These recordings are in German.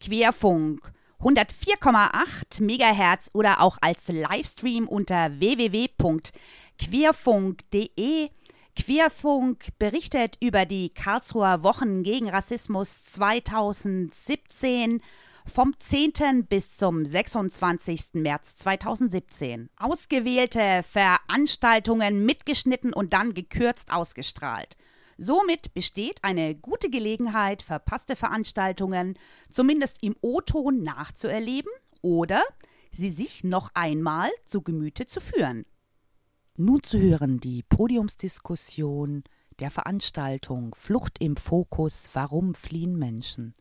Querfunk 104,8 MHz oder auch als Livestream unter www.querfunk.de. Querfunk berichtet über die Karlsruher Wochen gegen Rassismus 2017 vom 10. bis zum 26. März 2017. Ausgewählte Veranstaltungen mitgeschnitten und dann gekürzt ausgestrahlt. Somit besteht eine gute Gelegenheit, verpasste Veranstaltungen zumindest im O-Ton nachzuerleben oder sie sich noch einmal zu Gemüte zu führen. Nun zu hören die Podiumsdiskussion der Veranstaltung Flucht im Fokus Warum fliehen Menschen?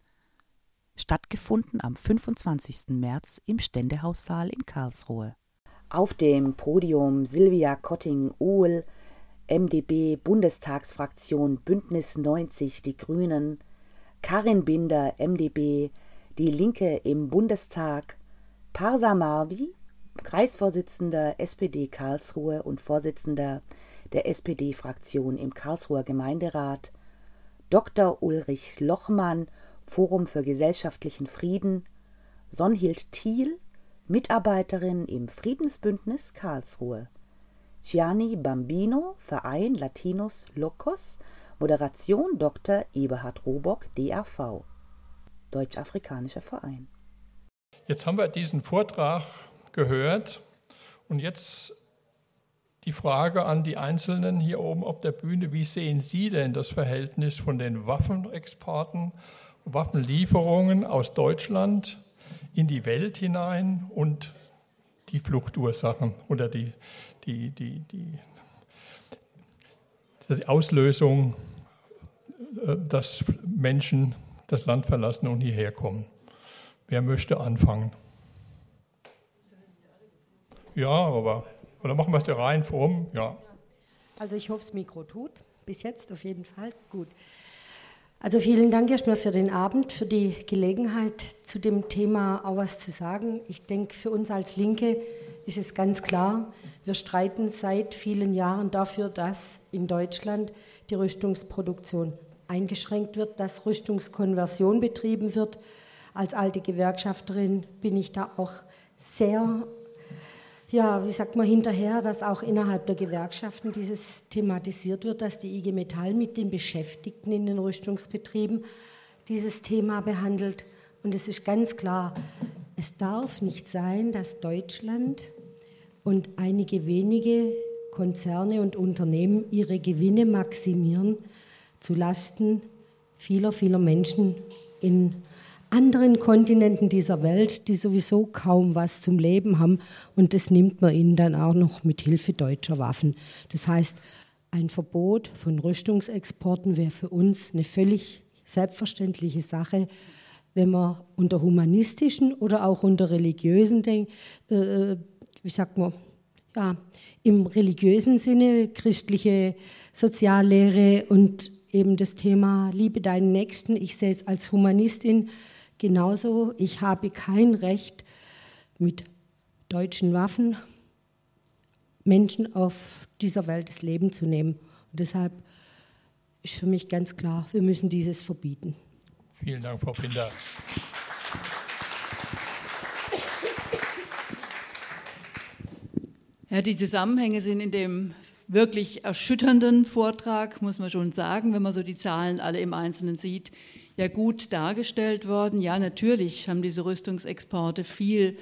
Stattgefunden am 25. März im Ständehaussaal in Karlsruhe. Auf dem Podium Silvia Kotting-Uhl, MdB Bundestagsfraktion Bündnis 90 Die Grünen, Karin Binder MdB Die Linke im Bundestag, Parsa Marvi, Kreisvorsitzender SPD Karlsruhe und Vorsitzender der SPD-Fraktion im Karlsruher Gemeinderat, Dr. Ulrich Lochmann, Forum für gesellschaftlichen Frieden, Sonhild Thiel, Mitarbeiterin im Friedensbündnis Karlsruhe. Gianni Bambino, Verein Latinos Locos, Moderation Dr. Eberhard Robock, DAV, Deutsch-Afrikanischer Verein. Jetzt haben wir diesen Vortrag gehört und jetzt die Frage an die Einzelnen hier oben auf der Bühne, wie sehen Sie denn das Verhältnis von den Waffenexporten, Waffenlieferungen aus Deutschland in die Welt hinein und die Fluchtursachen oder die, die, die, die, die Auslösung, äh, dass Menschen das Land verlassen und hierher kommen. Wer möchte anfangen? Ja, aber oder machen wir es der Reihenform? Ja. Also ich hoffe, das Mikro tut. Bis jetzt auf jeden Fall. Gut. Also vielen Dank erstmal für den Abend, für die Gelegenheit, zu dem Thema auch was zu sagen. Ich denke, für uns als Linke ist es ganz klar, wir streiten seit vielen Jahren dafür, dass in Deutschland die Rüstungsproduktion eingeschränkt wird, dass Rüstungskonversion betrieben wird. Als alte Gewerkschafterin bin ich da auch sehr, ja, wie sagt man, hinterher, dass auch innerhalb der Gewerkschaften dieses thematisiert wird, dass die IG Metall mit den Beschäftigten in den Rüstungsbetrieben dieses Thema behandelt. Und es ist ganz klar, es darf nicht sein, dass Deutschland und einige wenige Konzerne und Unternehmen ihre Gewinne maximieren zu Lasten vieler, vieler Menschen in anderen Kontinenten dieser Welt, die sowieso kaum was zum Leben haben. Und das nimmt man ihnen dann auch noch mit Hilfe deutscher Waffen. Das heißt, ein Verbot von Rüstungsexporten wäre für uns eine völlig selbstverständliche Sache, wenn man unter humanistischen oder auch unter religiösen äh, wie sagt man, ja, im religiösen Sinne, christliche Soziallehre und eben das Thema Liebe deinen Nächsten. Ich sehe es als Humanistin genauso. Ich habe kein Recht, mit deutschen Waffen Menschen auf dieser Welt das Leben zu nehmen. Und deshalb ist für mich ganz klar, wir müssen dieses verbieten. Vielen Dank, Frau Binder. Ja, die Zusammenhänge sind in dem wirklich erschütternden Vortrag, muss man schon sagen, wenn man so die Zahlen alle im Einzelnen sieht, ja gut dargestellt worden. Ja, natürlich haben diese Rüstungsexporte viel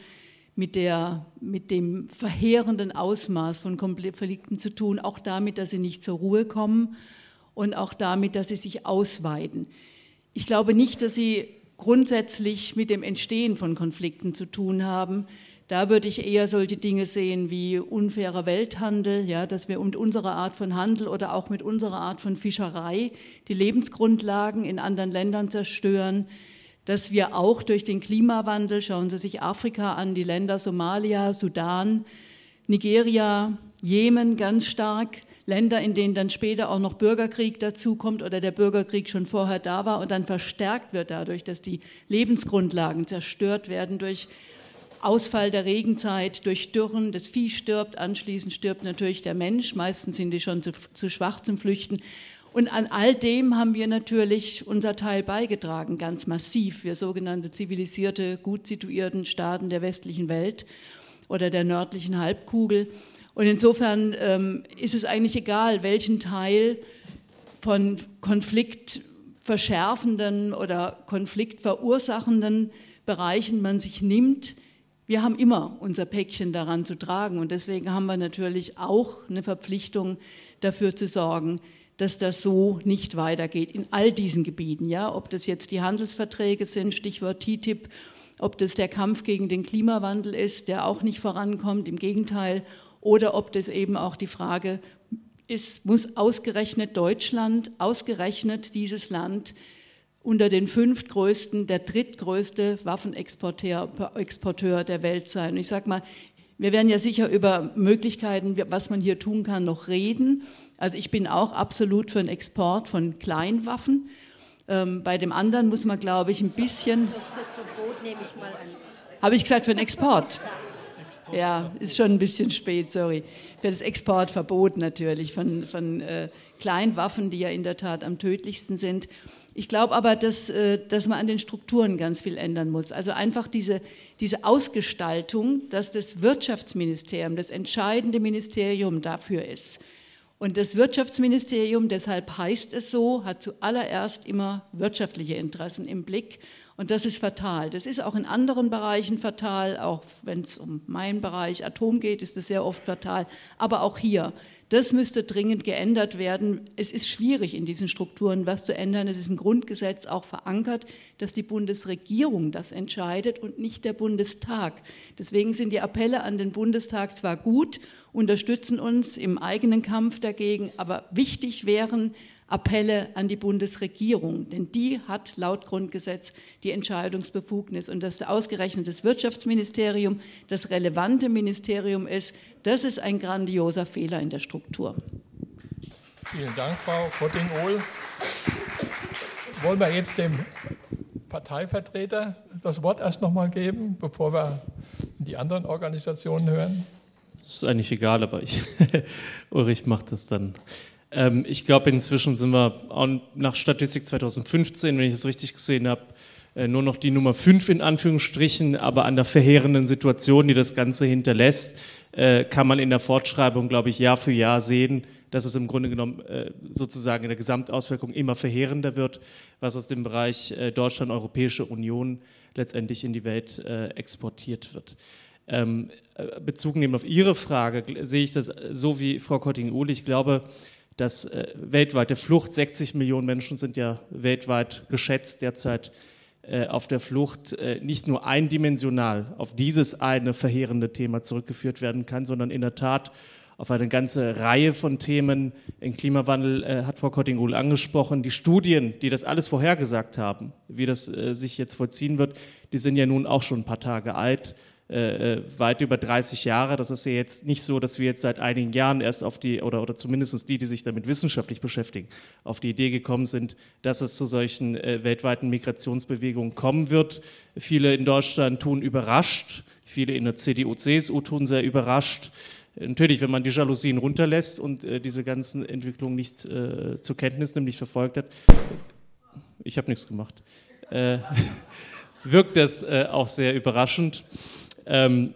mit, der, mit dem verheerenden Ausmaß von Konflikten zu tun, auch damit, dass sie nicht zur Ruhe kommen und auch damit, dass sie sich ausweiten. Ich glaube nicht, dass sie grundsätzlich mit dem Entstehen von Konflikten zu tun haben, da würde ich eher solche Dinge sehen wie unfairer Welthandel, ja, dass wir mit unserer Art von Handel oder auch mit unserer Art von Fischerei die Lebensgrundlagen in anderen Ländern zerstören, dass wir auch durch den Klimawandel, schauen Sie sich Afrika an, die Länder Somalia, Sudan, Nigeria, Jemen ganz stark, Länder, in denen dann später auch noch Bürgerkrieg dazukommt oder der Bürgerkrieg schon vorher da war und dann verstärkt wird dadurch, dass die Lebensgrundlagen zerstört werden durch Ausfall der Regenzeit durch Dürren, das Vieh stirbt, anschließend stirbt natürlich der Mensch, meistens sind die schon zu, zu schwach zum Flüchten. Und an all dem haben wir natürlich unser Teil beigetragen, ganz massiv. Wir sogenannte zivilisierte, gut situierten Staaten der westlichen Welt oder der nördlichen Halbkugel. Und insofern ähm, ist es eigentlich egal, welchen Teil von konfliktverschärfenden oder konfliktverursachenden Bereichen man sich nimmt. Wir haben immer unser Päckchen daran zu tragen und deswegen haben wir natürlich auch eine Verpflichtung dafür zu sorgen, dass das so nicht weitergeht in all diesen Gebieten. Ja? Ob das jetzt die Handelsverträge sind, Stichwort TTIP, ob das der Kampf gegen den Klimawandel ist, der auch nicht vorankommt, im Gegenteil, oder ob das eben auch die Frage ist, muss ausgerechnet Deutschland, ausgerechnet dieses Land unter den fünf größten, der drittgrößte Waffenexporteur der Welt sein. Und ich sage mal, wir werden ja sicher über Möglichkeiten, was man hier tun kann, noch reden. Also ich bin auch absolut für den Export von Kleinwaffen. Ähm, bei dem anderen muss man, glaube ich, ein bisschen. Das Verbot nehme ich mal an. Habe ich gesagt für den Export? Ja, ist schon ein bisschen spät, sorry. Für das Exportverbot natürlich von, von äh, Kleinwaffen, die ja in der Tat am tödlichsten sind. Ich glaube aber, dass, äh, dass man an den Strukturen ganz viel ändern muss. Also einfach diese, diese Ausgestaltung, dass das Wirtschaftsministerium das entscheidende Ministerium dafür ist. Und das Wirtschaftsministerium, deshalb heißt es so, hat zuallererst immer wirtschaftliche Interessen im Blick. Und das ist fatal. Das ist auch in anderen Bereichen fatal. Auch wenn es um meinen Bereich Atom geht, ist es sehr oft fatal. Aber auch hier. Das müsste dringend geändert werden. Es ist schwierig, in diesen Strukturen was zu ändern. Es ist im Grundgesetz auch verankert, dass die Bundesregierung das entscheidet und nicht der Bundestag. Deswegen sind die Appelle an den Bundestag zwar gut, unterstützen uns im eigenen Kampf dagegen, aber wichtig wären Appelle an die Bundesregierung, denn die hat laut Grundgesetz die Entscheidungsbefugnis und dass ausgerechnet das Wirtschaftsministerium das relevante Ministerium ist, das ist ein grandioser Fehler in der Struktur. Vielen Dank, Frau Kotting-Ohl. Wollen wir jetzt dem Parteivertreter das Wort erst noch mal geben, bevor wir die anderen Organisationen hören? Das ist eigentlich egal, aber ich, Ulrich macht das dann. Ähm, ich glaube, inzwischen sind wir nach Statistik 2015, wenn ich das richtig gesehen habe, äh, nur noch die Nummer 5 in Anführungsstrichen, aber an der verheerenden Situation, die das Ganze hinterlässt, äh, kann man in der Fortschreibung, glaube ich, Jahr für Jahr sehen, dass es im Grunde genommen äh, sozusagen in der Gesamtauswirkung immer verheerender wird, was aus dem Bereich Deutschland, Europäische Union letztendlich in die Welt exportiert wird. Ähm, Bezug nehmen auf Ihre Frage sehe ich das so wie Frau Kotting-Uhl. Ich glaube, dass äh, weltweite Flucht, 60 Millionen Menschen sind ja weltweit geschätzt derzeit äh, auf der Flucht, äh, nicht nur eindimensional auf dieses eine verheerende Thema zurückgeführt werden kann, sondern in der Tat auf eine ganze Reihe von Themen. Den Klimawandel äh, hat Frau Kotting-Uhl angesprochen. Die Studien, die das alles vorhergesagt haben, wie das äh, sich jetzt vollziehen wird, die sind ja nun auch schon ein paar Tage alt. Äh, äh, weit über 30 Jahre. Das ist ja jetzt nicht so, dass wir jetzt seit einigen Jahren erst auf die, oder, oder zumindest die, die sich damit wissenschaftlich beschäftigen, auf die Idee gekommen sind, dass es zu solchen äh, weltweiten Migrationsbewegungen kommen wird. Viele in Deutschland tun überrascht, viele in der CDU, CSU tun sehr überrascht. Natürlich, wenn man die Jalousien runterlässt und äh, diese ganzen Entwicklungen nicht äh, zur Kenntnis nimmt, nicht verfolgt hat, ich habe nichts gemacht, äh, wirkt das auch sehr überraschend. Ähm,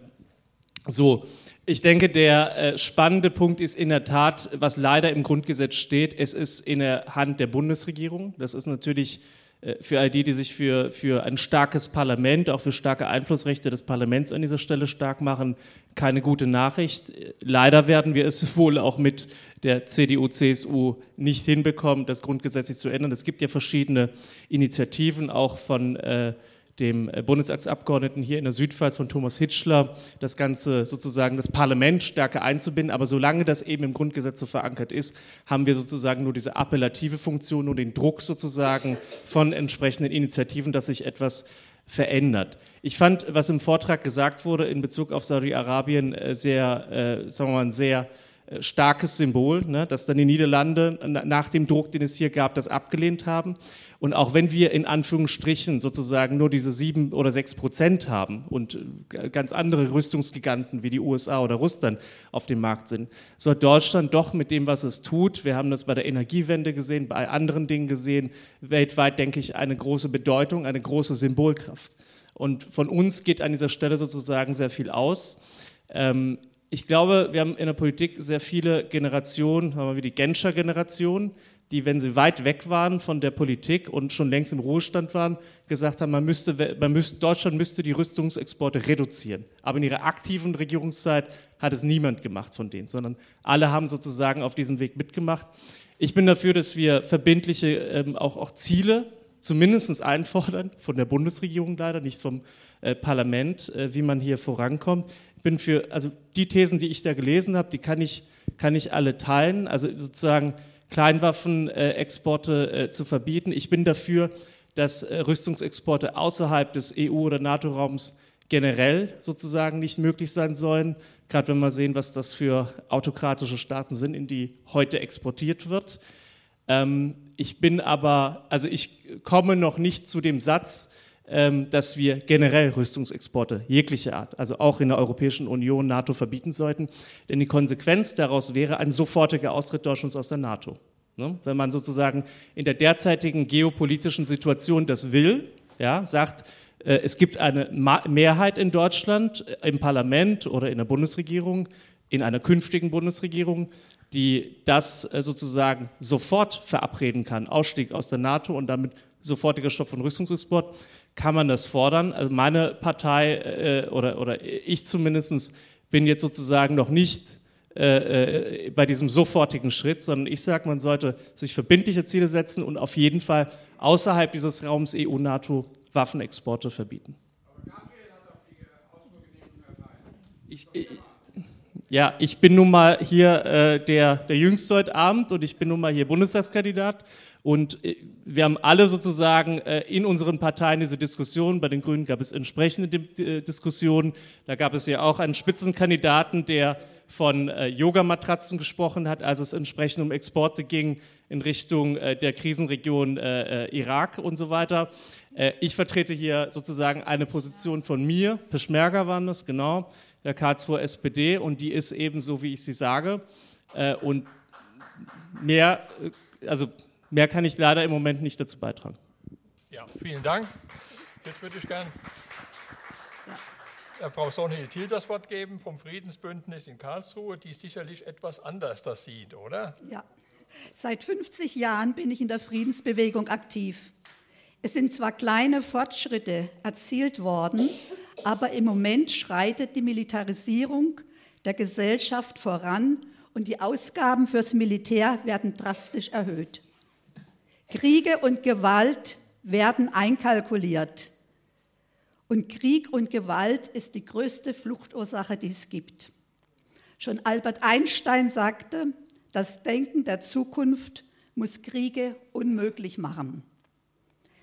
so, ich denke, der äh, spannende Punkt ist in der Tat, was leider im Grundgesetz steht, es ist in der Hand der Bundesregierung. Das ist natürlich äh, für all die, die sich für, für ein starkes Parlament, auch für starke Einflussrechte des Parlaments an dieser Stelle stark machen, keine gute Nachricht. Leider werden wir es wohl auch mit der CDU, CSU nicht hinbekommen, das grundgesetzlich zu ändern. Es gibt ja verschiedene Initiativen auch von äh, dem äh, Bundestagsabgeordneten hier in der Südpfalz von Thomas Hitschler, das Ganze sozusagen das Parlament stärker einzubinden. Aber solange das eben im Grundgesetz so verankert ist, haben wir sozusagen nur diese appellative Funktion, nur den Druck sozusagen von entsprechenden Initiativen, dass sich etwas verändert. Ich fand, was im Vortrag gesagt wurde in Bezug auf Saudi-Arabien, äh, sehr, äh, sagen wir mal, sehr starkes Symbol, ne, dass dann die Niederlande nach dem Druck, den es hier gab, das abgelehnt haben. Und auch wenn wir in Anführungsstrichen sozusagen nur diese sieben oder sechs Prozent haben und äh, ganz andere Rüstungsgiganten wie die USA oder Russland auf dem Markt sind, so hat Deutschland doch mit dem, was es tut, wir haben das bei der Energiewende gesehen, bei anderen Dingen gesehen, weltweit, denke ich, eine große Bedeutung, eine große Symbolkraft. Und von uns geht an dieser Stelle sozusagen sehr viel aus. Ähm, ich glaube, wir haben in der Politik sehr viele Generationen, haben wir die Genscher Generation, die, wenn sie weit weg waren von der Politik und schon längst im Ruhestand waren, gesagt haben, man müsste, man müsste, Deutschland müsste die Rüstungsexporte reduzieren. Aber in ihrer aktiven Regierungszeit hat es niemand gemacht von denen, sondern alle haben sozusagen auf diesem Weg mitgemacht. Ich bin dafür, dass wir verbindliche ähm, auch, auch Ziele zumindest einfordern, von der Bundesregierung leider, nicht vom äh, Parlament, äh, wie man hier vorankommt bin für, also die Thesen, die ich da gelesen habe, die kann ich, kann ich alle teilen. Also sozusagen Kleinwaffenexporte äh, zu verbieten. Ich bin dafür, dass äh, Rüstungsexporte außerhalb des EU- oder NATO-Raums generell sozusagen nicht möglich sein sollen. Gerade wenn wir sehen, was das für autokratische Staaten sind, in die heute exportiert wird. Ähm, ich bin aber, also ich komme noch nicht zu dem Satz, dass wir generell Rüstungsexporte jeglicher Art, also auch in der Europäischen Union, NATO verbieten sollten. Denn die Konsequenz daraus wäre ein sofortiger Austritt Deutschlands aus der NATO. Ne? Wenn man sozusagen in der derzeitigen geopolitischen Situation das will, ja, sagt, äh, es gibt eine Mehrheit in Deutschland äh, im Parlament oder in der Bundesregierung, in einer künftigen Bundesregierung, die das äh, sozusagen sofort verabreden kann, Ausstieg aus der NATO und damit sofortiger Stopp von Rüstungsexport, kann man das fordern. Also meine Partei äh, oder, oder ich zumindest bin jetzt sozusagen noch nicht äh, äh, bei diesem sofortigen Schritt, sondern ich sage, man sollte sich verbindliche Ziele setzen und auf jeden Fall außerhalb dieses Raums EU-NATO Waffenexporte verbieten. Ich, ich, ja, ich bin nun mal hier äh, der, der Jüngste heute Abend und ich bin nun mal hier Bundestagskandidat und äh, wir haben alle sozusagen äh, in unseren Parteien diese Diskussion. Bei den Grünen gab es entsprechende äh, Diskussionen. Da gab es ja auch einen Spitzenkandidaten, der von Yogamatratzen gesprochen hat, als es entsprechend um Exporte ging in Richtung der Krisenregion Irak und so weiter. Ich vertrete hier sozusagen eine Position von mir, Peschmerga waren das, genau, der K2 SPD, und die ist eben so, wie ich sie sage. Und mehr, also Mehr kann ich leider im Moment nicht dazu beitragen. Ja, vielen Dank. Jetzt würde ich gerne ja. Frau Sonhild-Thiel das Wort geben vom Friedensbündnis in Karlsruhe, die sicherlich etwas anders das sieht, oder? Ja, seit 50 Jahren bin ich in der Friedensbewegung aktiv. Es sind zwar kleine Fortschritte erzielt worden, aber im Moment schreitet die Militarisierung der Gesellschaft voran und die Ausgaben fürs Militär werden drastisch erhöht. Kriege und Gewalt werden einkalkuliert. Und Krieg und Gewalt ist die größte Fluchtursache, die es gibt. Schon Albert Einstein sagte, das Denken der Zukunft muss Kriege unmöglich machen.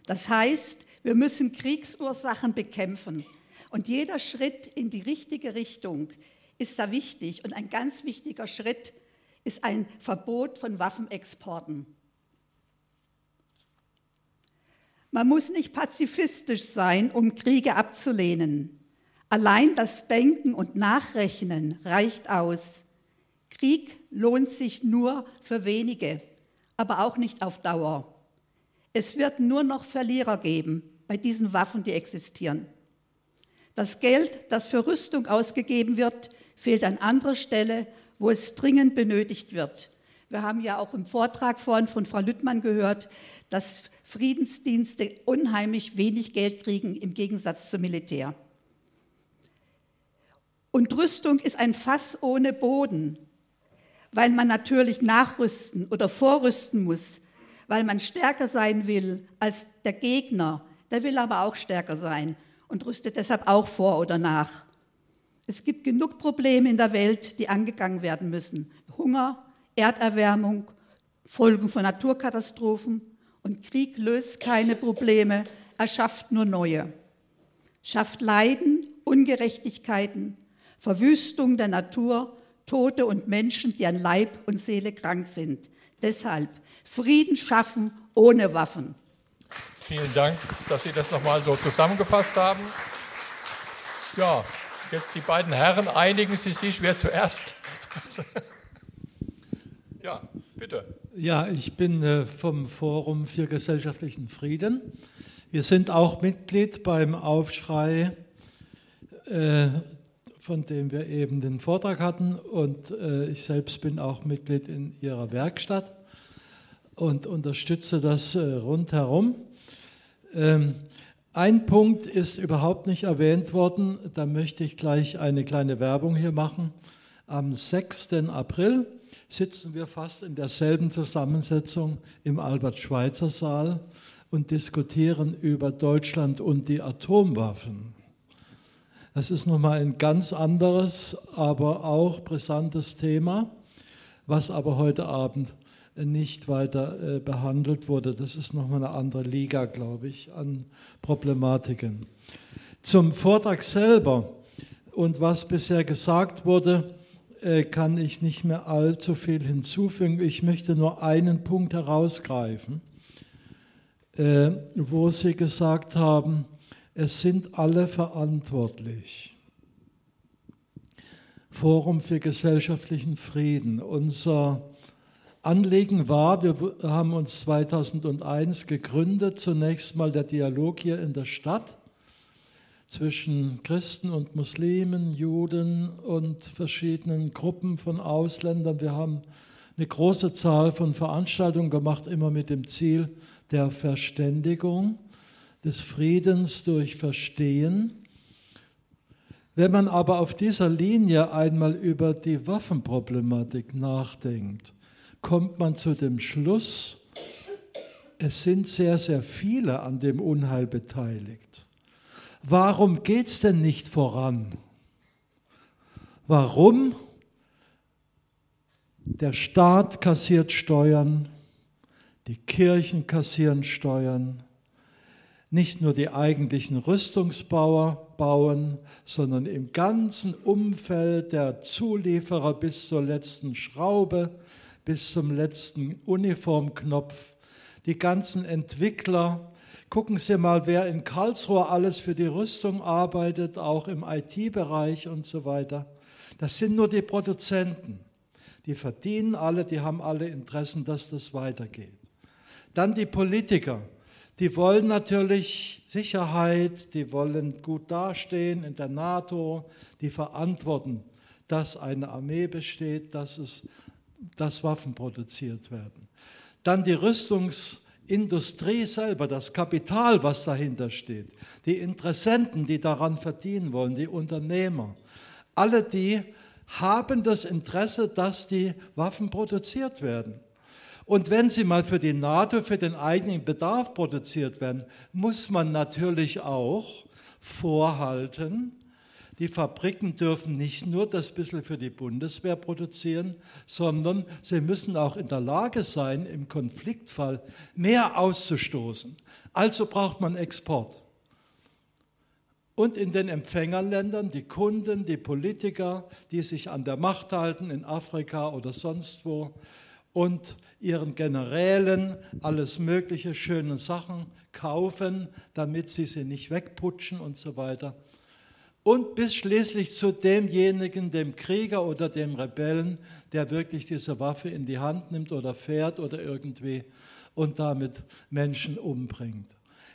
Das heißt, wir müssen Kriegsursachen bekämpfen. Und jeder Schritt in die richtige Richtung ist da wichtig. Und ein ganz wichtiger Schritt ist ein Verbot von Waffenexporten. Man muss nicht pazifistisch sein, um Kriege abzulehnen. Allein das Denken und Nachrechnen reicht aus. Krieg lohnt sich nur für wenige, aber auch nicht auf Dauer. Es wird nur noch Verlierer geben bei diesen Waffen, die existieren. Das Geld, das für Rüstung ausgegeben wird, fehlt an anderer Stelle, wo es dringend benötigt wird. Wir haben ja auch im Vortrag vorhin von Frau Lüttmann gehört, dass Friedensdienste unheimlich wenig Geld kriegen im Gegensatz zum Militär. Und Rüstung ist ein Fass ohne Boden, weil man natürlich nachrüsten oder vorrüsten muss, weil man stärker sein will als der Gegner. Der will aber auch stärker sein und rüstet deshalb auch vor oder nach. Es gibt genug Probleme in der Welt, die angegangen werden müssen. Hunger, Erderwärmung, Folgen von Naturkatastrophen, und Krieg löst keine Probleme, er schafft nur neue. Schafft Leiden, Ungerechtigkeiten, Verwüstung der Natur, Tote und Menschen, die an Leib und Seele krank sind. Deshalb Frieden schaffen ohne Waffen. Vielen Dank, dass Sie das nochmal so zusammengefasst haben. Ja, jetzt die beiden Herren einigen Sie sich, wer zuerst. ja, bitte. Ja, ich bin äh, vom Forum für gesellschaftlichen Frieden. Wir sind auch Mitglied beim Aufschrei, äh, von dem wir eben den Vortrag hatten. Und äh, ich selbst bin auch Mitglied in Ihrer Werkstatt und unterstütze das rundherum. Ähm, ein Punkt ist überhaupt nicht erwähnt worden, da möchte ich gleich eine kleine Werbung hier machen. Am 6. April sitzen wir fast in derselben Zusammensetzung im Albert-Schweitzer-Saal und diskutieren über Deutschland und die Atomwaffen. Das ist nochmal ein ganz anderes, aber auch brisantes Thema, was aber heute Abend nicht weiter äh, behandelt wurde. Das ist nochmal eine andere Liga, glaube ich, an Problematiken. Zum Vortrag selber und was bisher gesagt wurde, kann ich nicht mehr allzu viel hinzufügen. Ich möchte nur einen Punkt herausgreifen, äh, wo Sie gesagt haben, es sind alle verantwortlich. Forum für gesellschaftlichen Frieden. Unser Anliegen war, wir haben uns 2001 gegründet, zunächst mal der Dialog hier in der Stadt zwischen Christen und Muslimen, Juden und verschiedenen Gruppen von Ausländern. Wir haben eine große Zahl von Veranstaltungen gemacht, immer mit dem Ziel der Verständigung, des Friedens durch Verstehen. Wenn man aber auf dieser Linie einmal über die Waffenproblematik nachdenkt, kommt man zu dem Schluss, es sind sehr, sehr viele an dem Unheil beteiligt. Warum geht es denn nicht voran? Warum? Der Staat kassiert Steuern, die Kirchen kassieren Steuern, nicht nur die eigentlichen Rüstungsbauer bauen, sondern im ganzen Umfeld der Zulieferer bis zur letzten Schraube, bis zum letzten Uniformknopf, die ganzen Entwickler. Gucken Sie mal, wer in Karlsruhe alles für die Rüstung arbeitet, auch im IT-Bereich und so weiter. Das sind nur die Produzenten. Die verdienen alle, die haben alle Interessen, dass das weitergeht. Dann die Politiker. Die wollen natürlich Sicherheit, die wollen gut dastehen in der NATO, die verantworten, dass eine Armee besteht, dass es dass Waffen produziert werden. Dann die Rüstungsindustrie selber, das Kapital, was dahinter steht, die Interessenten, die daran verdienen wollen, die Unternehmer. Alle die haben das Interesse, dass die Waffen produziert werden. Und wenn sie mal für die NATO, für den eigenen Bedarf produziert werden, muss man natürlich auch vorhalten, die Fabriken dürfen nicht nur das bisschen für die Bundeswehr produzieren, sondern sie müssen auch in der Lage sein, im Konfliktfall mehr auszustoßen. Also braucht man Export. Und in den Empfängerländern die Kunden, die Politiker, die sich an der Macht halten, in Afrika oder sonst wo, und ihren Generälen alles mögliche schöne Sachen kaufen, damit sie sie nicht wegputschen und so weiter und bis schließlich zu demjenigen, dem Krieger oder dem Rebellen, der wirklich diese Waffe in die Hand nimmt oder fährt oder irgendwie und damit Menschen umbringt.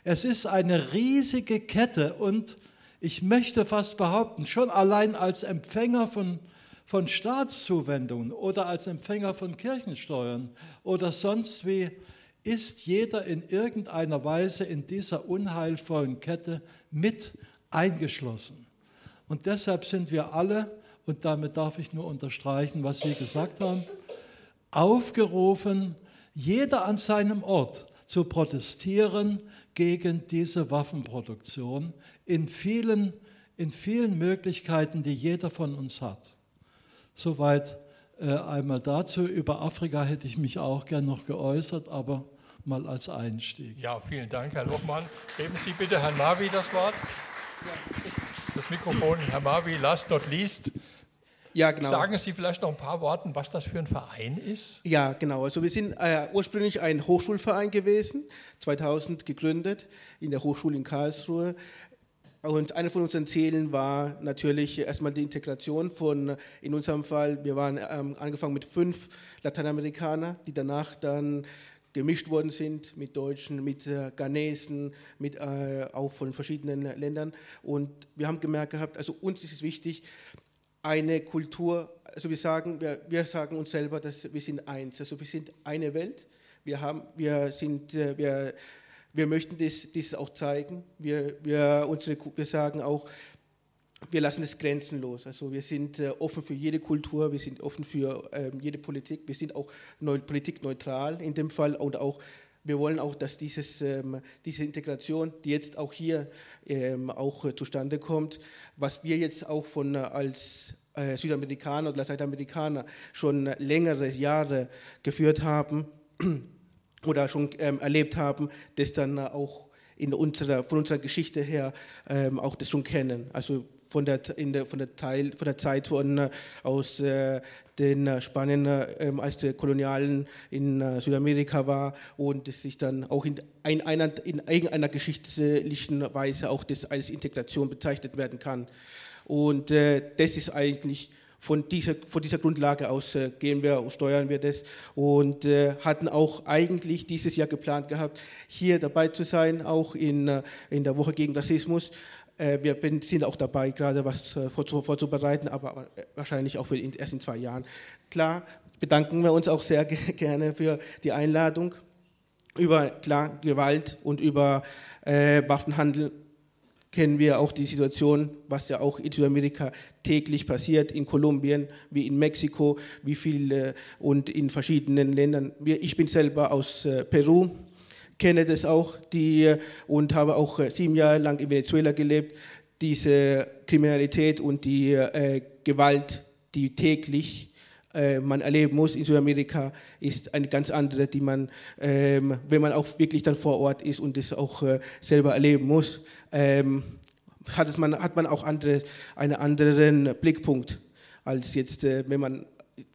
Es ist eine riesige Kette und ich möchte fast behaupten, schon allein als Empfänger von, von Staatszuwendungen oder als Empfänger von Kirchensteuern oder sonst wie, ist jeder in irgendeiner Weise in dieser unheilvollen Kette mit eingeschlossen. Und deshalb sind wir alle, und damit darf ich nur unterstreichen, was Sie gesagt haben, aufgerufen, jeder an seinem Ort zu protestieren gegen diese Waffenproduktion in vielen, in vielen Möglichkeiten, die jeder von uns hat. Soweit äh, einmal dazu. Über Afrika hätte ich mich auch gern noch geäußert, aber mal als Einstieg. Ja, vielen Dank, Herr Lochmann. Geben Sie bitte Herrn Navi das Wort. Ja das Mikrofon, Herr Marvi, last not least. Ja, genau. Sagen Sie vielleicht noch ein paar Worte, was das für ein Verein ist? Ja, genau. Also wir sind äh, ursprünglich ein Hochschulverein gewesen, 2000 gegründet in der Hochschule in Karlsruhe. Und einer von unseren Zielen war natürlich erstmal die Integration von, in unserem Fall, wir waren ähm, angefangen mit fünf Lateinamerikanern, die danach dann gemischt worden sind mit Deutschen, mit äh, Ghanesen, mit äh, auch von verschiedenen Ländern. Und wir haben gemerkt gehabt, also uns ist es wichtig, eine Kultur, also wir sagen, wir, wir sagen uns selber, dass wir sind eins, also wir sind eine Welt. Wir haben, wir sind, äh, wir, wir möchten das, das auch zeigen. Wir, wir, unsere, wir sagen auch, wir lassen es grenzenlos. Also wir sind äh, offen für jede Kultur, wir sind offen für äh, jede Politik, wir sind auch neu, politikneutral in dem Fall und auch wir wollen auch, dass dieses, ähm, diese Integration, die jetzt auch hier ähm, auch äh, zustande kommt, was wir jetzt auch von äh, als Südamerikaner oder Lateinamerikaner schon längere Jahre geführt haben oder schon ähm, erlebt haben, das dann auch in unserer, von unserer Geschichte her ähm, auch das schon kennen. Also von der, der, von der, Teil, von der Zeit von, äh, aus äh, den äh, Spanien, äh, als der Kolonialen in äh, Südamerika war und es sich dann auch in, ein, einer, in irgendeiner geschichtlichen Weise auch das als Integration bezeichnet werden kann. Und äh, das ist eigentlich von dieser, von dieser Grundlage aus äh, gehen wir und steuern wir das und äh, hatten auch eigentlich dieses Jahr geplant gehabt, hier dabei zu sein, auch in, äh, in der Woche gegen Rassismus. Äh, wir sind auch dabei, gerade was äh, vorzubereiten, aber wahrscheinlich auch für erst in zwei Jahren. Klar, bedanken wir uns auch sehr gerne für die Einladung. Über klar Gewalt und über äh, Waffenhandel kennen wir auch die Situation, was ja auch in Südamerika täglich passiert, in Kolumbien wie in Mexiko, wie viel äh, und in verschiedenen Ländern. Ich bin selber aus äh, Peru kenne das auch die, und habe auch äh, sieben Jahre lang in Venezuela gelebt. Diese Kriminalität und die äh, Gewalt, die täglich äh, man erleben muss in Südamerika, ist eine ganz andere, die man, ähm, wenn man auch wirklich dann vor Ort ist und das auch äh, selber erleben muss, ähm, hat, man, hat man auch andere, einen anderen Blickpunkt als jetzt, äh, wenn man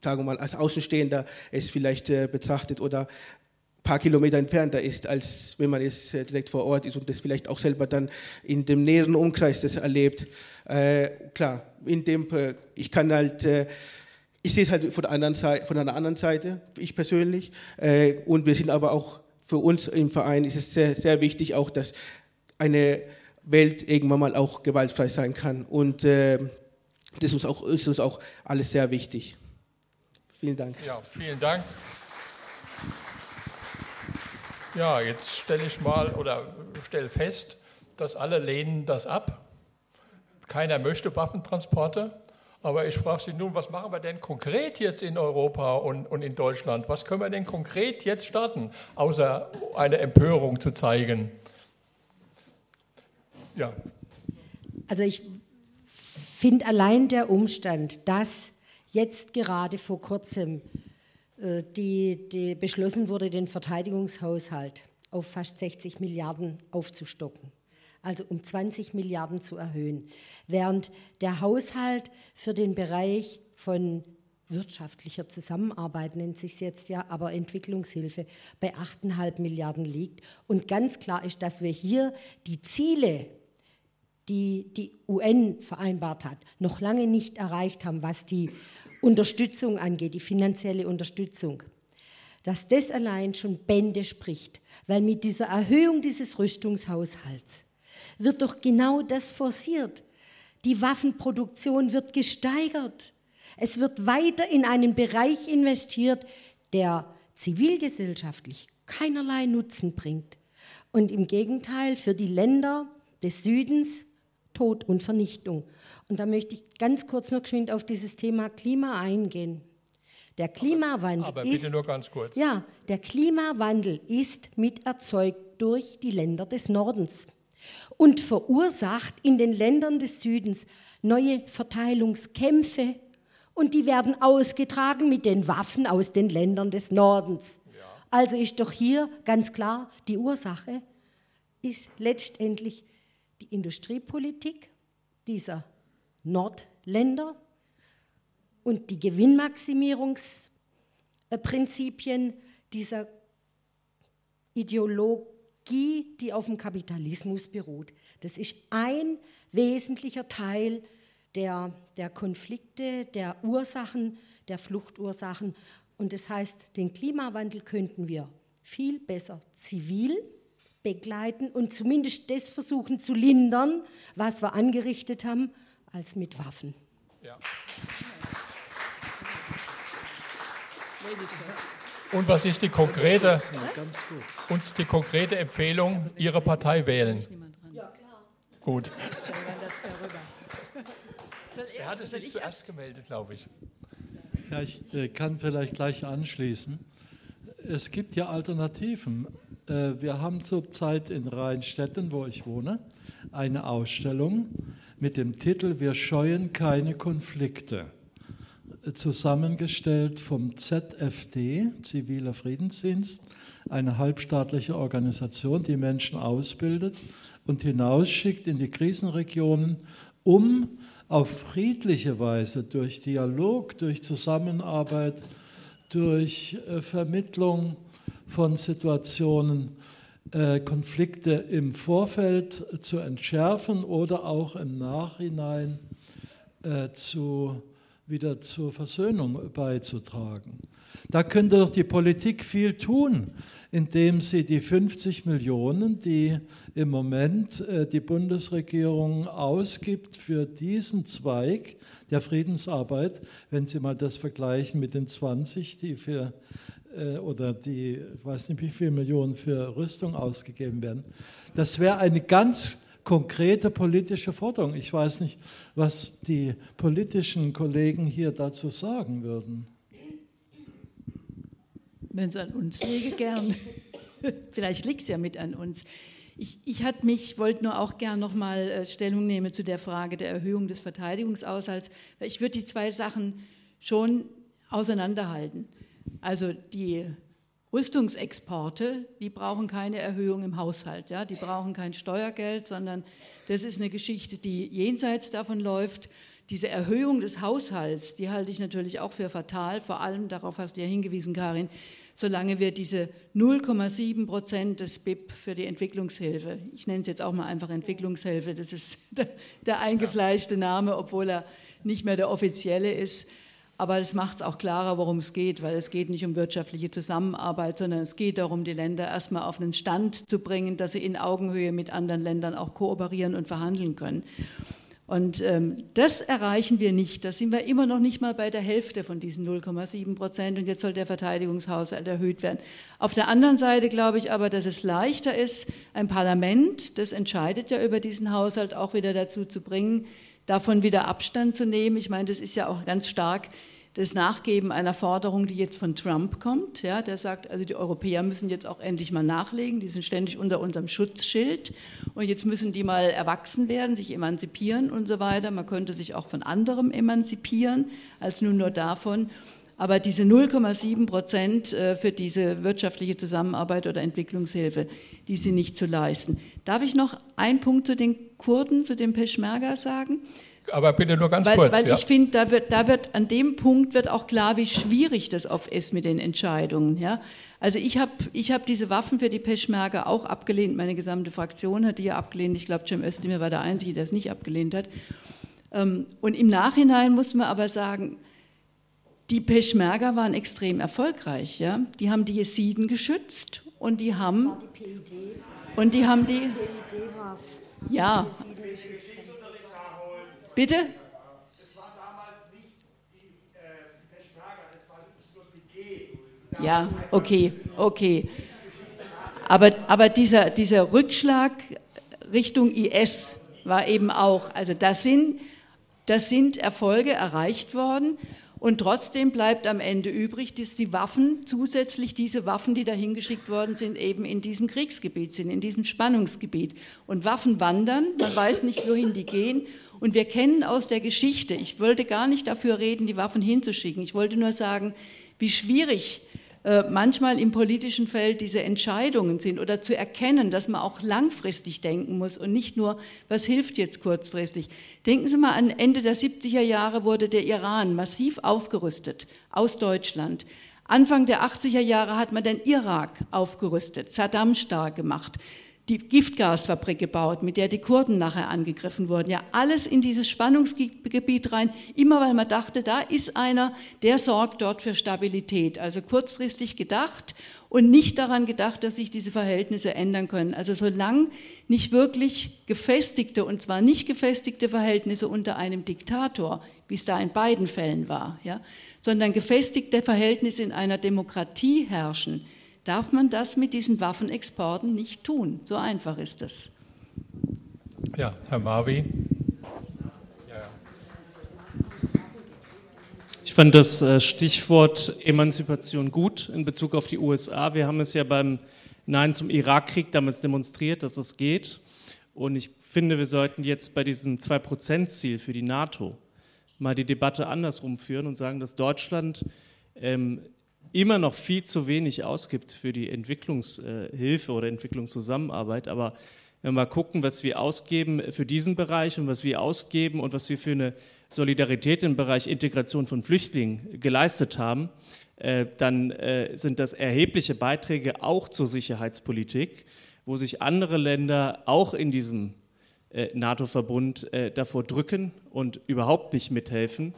sagen wir mal, als Außenstehender es vielleicht äh, betrachtet oder paar Kilometer entfernter ist, als wenn man jetzt äh, direkt vor Ort ist und das vielleicht auch selber dann in dem näheren Umkreis das erlebt. Äh, klar, in dem, äh, ich kann halt, äh, ich sehe es halt von, anderen von einer anderen Seite, ich persönlich, äh, und wir sind aber auch, für uns im Verein ist es sehr, sehr wichtig auch, dass eine Welt irgendwann mal auch gewaltfrei sein kann und äh, das ist uns, auch, ist uns auch alles sehr wichtig. Vielen Dank. Ja, vielen Dank. Ja, jetzt stelle ich mal oder stelle fest, dass alle lehnen das ab. Keiner möchte Waffentransporte. Aber ich frage Sie nun, was machen wir denn konkret jetzt in Europa und, und in Deutschland? Was können wir denn konkret jetzt starten, außer eine Empörung zu zeigen? Ja. Also ich finde allein der Umstand, dass jetzt gerade vor kurzem die, die beschlossen wurde, den Verteidigungshaushalt auf fast 60 Milliarden aufzustocken, also um 20 Milliarden zu erhöhen, während der Haushalt für den Bereich von wirtschaftlicher Zusammenarbeit nennt sich jetzt ja, aber Entwicklungshilfe bei 8,5 Milliarden liegt. Und ganz klar ist, dass wir hier die Ziele, die die UN vereinbart hat, noch lange nicht erreicht haben, was die Unterstützung angeht, die finanzielle Unterstützung, dass das allein schon Bände spricht, weil mit dieser Erhöhung dieses Rüstungshaushalts wird doch genau das forciert. Die Waffenproduktion wird gesteigert. Es wird weiter in einen Bereich investiert, der zivilgesellschaftlich keinerlei Nutzen bringt und im Gegenteil für die Länder des Südens Tod und Vernichtung. Und da möchte ich ganz kurz noch geschwind auf dieses Thema Klima eingehen. Der Klimawandel aber, aber ist, bitte nur ganz kurz. Ja, der Klimawandel ist mit erzeugt durch die Länder des Nordens und verursacht in den Ländern des Südens neue Verteilungskämpfe und die werden ausgetragen mit den Waffen aus den Ländern des Nordens. Ja. Also ist doch hier ganz klar, die Ursache ist letztendlich die Industriepolitik dieser Nordländer, und die Gewinnmaximierungsprinzipien dieser Ideologie, die auf dem Kapitalismus beruht. Das ist ein wesentlicher Teil der, der Konflikte, der Ursachen, der Fluchtursachen. Und das heißt, den Klimawandel könnten wir viel besser zivil begleiten und zumindest das versuchen zu lindern, was wir angerichtet haben, als mit Waffen. Ja. Und was ist die konkrete, und die konkrete Empfehlung, Ihre Partei wählen? Ja, klar. Gut. Er hat es sich zuerst gemeldet, glaube ich. Ja, ich äh, kann vielleicht gleich anschließen. Es gibt ja Alternativen. Äh, wir haben zurzeit in Rheinstetten, wo ich wohne, eine Ausstellung mit dem Titel Wir scheuen keine Konflikte zusammengestellt vom ZFD, Ziviler Friedensdienst, eine halbstaatliche Organisation, die Menschen ausbildet und hinausschickt in die Krisenregionen, um auf friedliche Weise durch Dialog, durch Zusammenarbeit, durch äh, Vermittlung von Situationen äh, Konflikte im Vorfeld zu entschärfen oder auch im Nachhinein äh, zu wieder zur Versöhnung beizutragen. Da könnte doch die Politik viel tun, indem sie die 50 Millionen, die im Moment äh, die Bundesregierung ausgibt für diesen Zweig der Friedensarbeit, wenn Sie mal das vergleichen mit den 20, die für oder die, ich weiß nicht, wie viele Millionen für Rüstung ausgegeben werden. Das wäre eine ganz konkrete politische Forderung. Ich weiß nicht, was die politischen Kollegen hier dazu sagen würden. Wenn es an uns liege, gern. Vielleicht liegt es ja mit an uns. Ich, ich mich, wollte nur auch gern nochmal äh, Stellung nehmen zu der Frage der Erhöhung des Verteidigungshaushalts. Ich würde die zwei Sachen schon auseinanderhalten. Also die Rüstungsexporte, die brauchen keine Erhöhung im Haushalt, ja, die brauchen kein Steuergeld, sondern das ist eine Geschichte, die jenseits davon läuft. Diese Erhöhung des Haushalts, die halte ich natürlich auch für fatal, vor allem, darauf hast du ja hingewiesen, Karin, solange wir diese 0,7 Prozent des BIP für die Entwicklungshilfe, ich nenne es jetzt auch mal einfach Entwicklungshilfe, das ist der, der eingefleischte Name, obwohl er nicht mehr der offizielle ist, aber es macht es auch klarer, worum es geht, weil es geht nicht um wirtschaftliche Zusammenarbeit, sondern es geht darum, die Länder erstmal auf einen Stand zu bringen, dass sie in Augenhöhe mit anderen Ländern auch kooperieren und verhandeln können. Und ähm, das erreichen wir nicht. Da sind wir immer noch nicht mal bei der Hälfte von diesen 0,7 Prozent. Und jetzt soll der Verteidigungshaushalt erhöht werden. Auf der anderen Seite glaube ich aber, dass es leichter ist, ein Parlament, das entscheidet ja über diesen Haushalt, auch wieder dazu zu bringen, davon wieder Abstand zu nehmen. Ich meine, das ist ja auch ganz stark das Nachgeben einer Forderung, die jetzt von Trump kommt. Ja, der sagt, also die Europäer müssen jetzt auch endlich mal nachlegen, die sind ständig unter unserem Schutzschild und jetzt müssen die mal erwachsen werden, sich emanzipieren und so weiter. Man könnte sich auch von anderem emanzipieren, als nun nur davon. Aber diese 0,7 Prozent äh, für diese wirtschaftliche Zusammenarbeit oder Entwicklungshilfe, die sind nicht zu leisten. Darf ich noch einen Punkt zu den Kurden, zu den Peschmerga sagen? Aber bitte nur ganz weil, kurz. Weil ja. ich finde, da wird, da wird an dem Punkt wird auch klar, wie schwierig das oft ist mit den Entscheidungen. Ja? Also ich habe ich hab diese Waffen für die Peschmerga auch abgelehnt. Meine gesamte Fraktion hat die ja abgelehnt. Ich glaube, Cem Özdemir war der Einzige, der es nicht abgelehnt hat. Ähm, und im Nachhinein muss man aber sagen, die Peschmerga waren extrem erfolgreich. Ja? Die haben die Jesiden geschützt und die haben. Und die haben die. Ja. Bitte? Ja, okay, okay. Aber, aber dieser, dieser Rückschlag Richtung IS war eben auch, also das sind, das sind Erfolge erreicht worden. Und trotzdem bleibt am Ende übrig, dass die Waffen, zusätzlich diese Waffen, die dahin geschickt worden sind, eben in diesem Kriegsgebiet sind, in diesem Spannungsgebiet. Und Waffen wandern, man weiß nicht, wohin die gehen. Und wir kennen aus der Geschichte, ich wollte gar nicht dafür reden, die Waffen hinzuschicken. Ich wollte nur sagen, wie schwierig manchmal im politischen Feld diese Entscheidungen sind oder zu erkennen, dass man auch langfristig denken muss und nicht nur, was hilft jetzt kurzfristig. Denken Sie mal an Ende der 70er Jahre wurde der Iran massiv aufgerüstet aus Deutschland. Anfang der 80er Jahre hat man den Irak aufgerüstet, Saddam stark gemacht die Giftgasfabrik gebaut, mit der die Kurden nachher angegriffen wurden. Ja, alles in dieses Spannungsgebiet rein, immer weil man dachte, da ist einer, der sorgt dort für Stabilität. Also kurzfristig gedacht und nicht daran gedacht, dass sich diese Verhältnisse ändern können. Also solange nicht wirklich gefestigte, und zwar nicht gefestigte Verhältnisse unter einem Diktator, wie es da in beiden Fällen war, ja, sondern gefestigte Verhältnisse in einer Demokratie herrschen, darf man das mit diesen Waffenexporten nicht tun. So einfach ist es. Ja, Herr Marvi. Ich fand das äh, Stichwort Emanzipation gut in Bezug auf die USA. Wir haben es ja beim Nein zum Irakkrieg damals demonstriert, dass es geht. Und ich finde, wir sollten jetzt bei diesem 2-Prozent-Ziel für die NATO mal die Debatte andersrum führen und sagen, dass Deutschland ähm, immer noch viel zu wenig ausgibt für die Entwicklungshilfe oder Entwicklungszusammenarbeit. Aber wenn wir mal gucken, was wir ausgeben für diesen Bereich und was wir ausgeben und was wir für eine Solidarität im Bereich Integration von Flüchtlingen geleistet haben, äh, dann äh, sind das erhebliche Beiträge auch zur Sicherheitspolitik, wo sich andere Länder auch in diesem äh, NATO-Verbund davor drücken und überhaupt nicht mithelfen.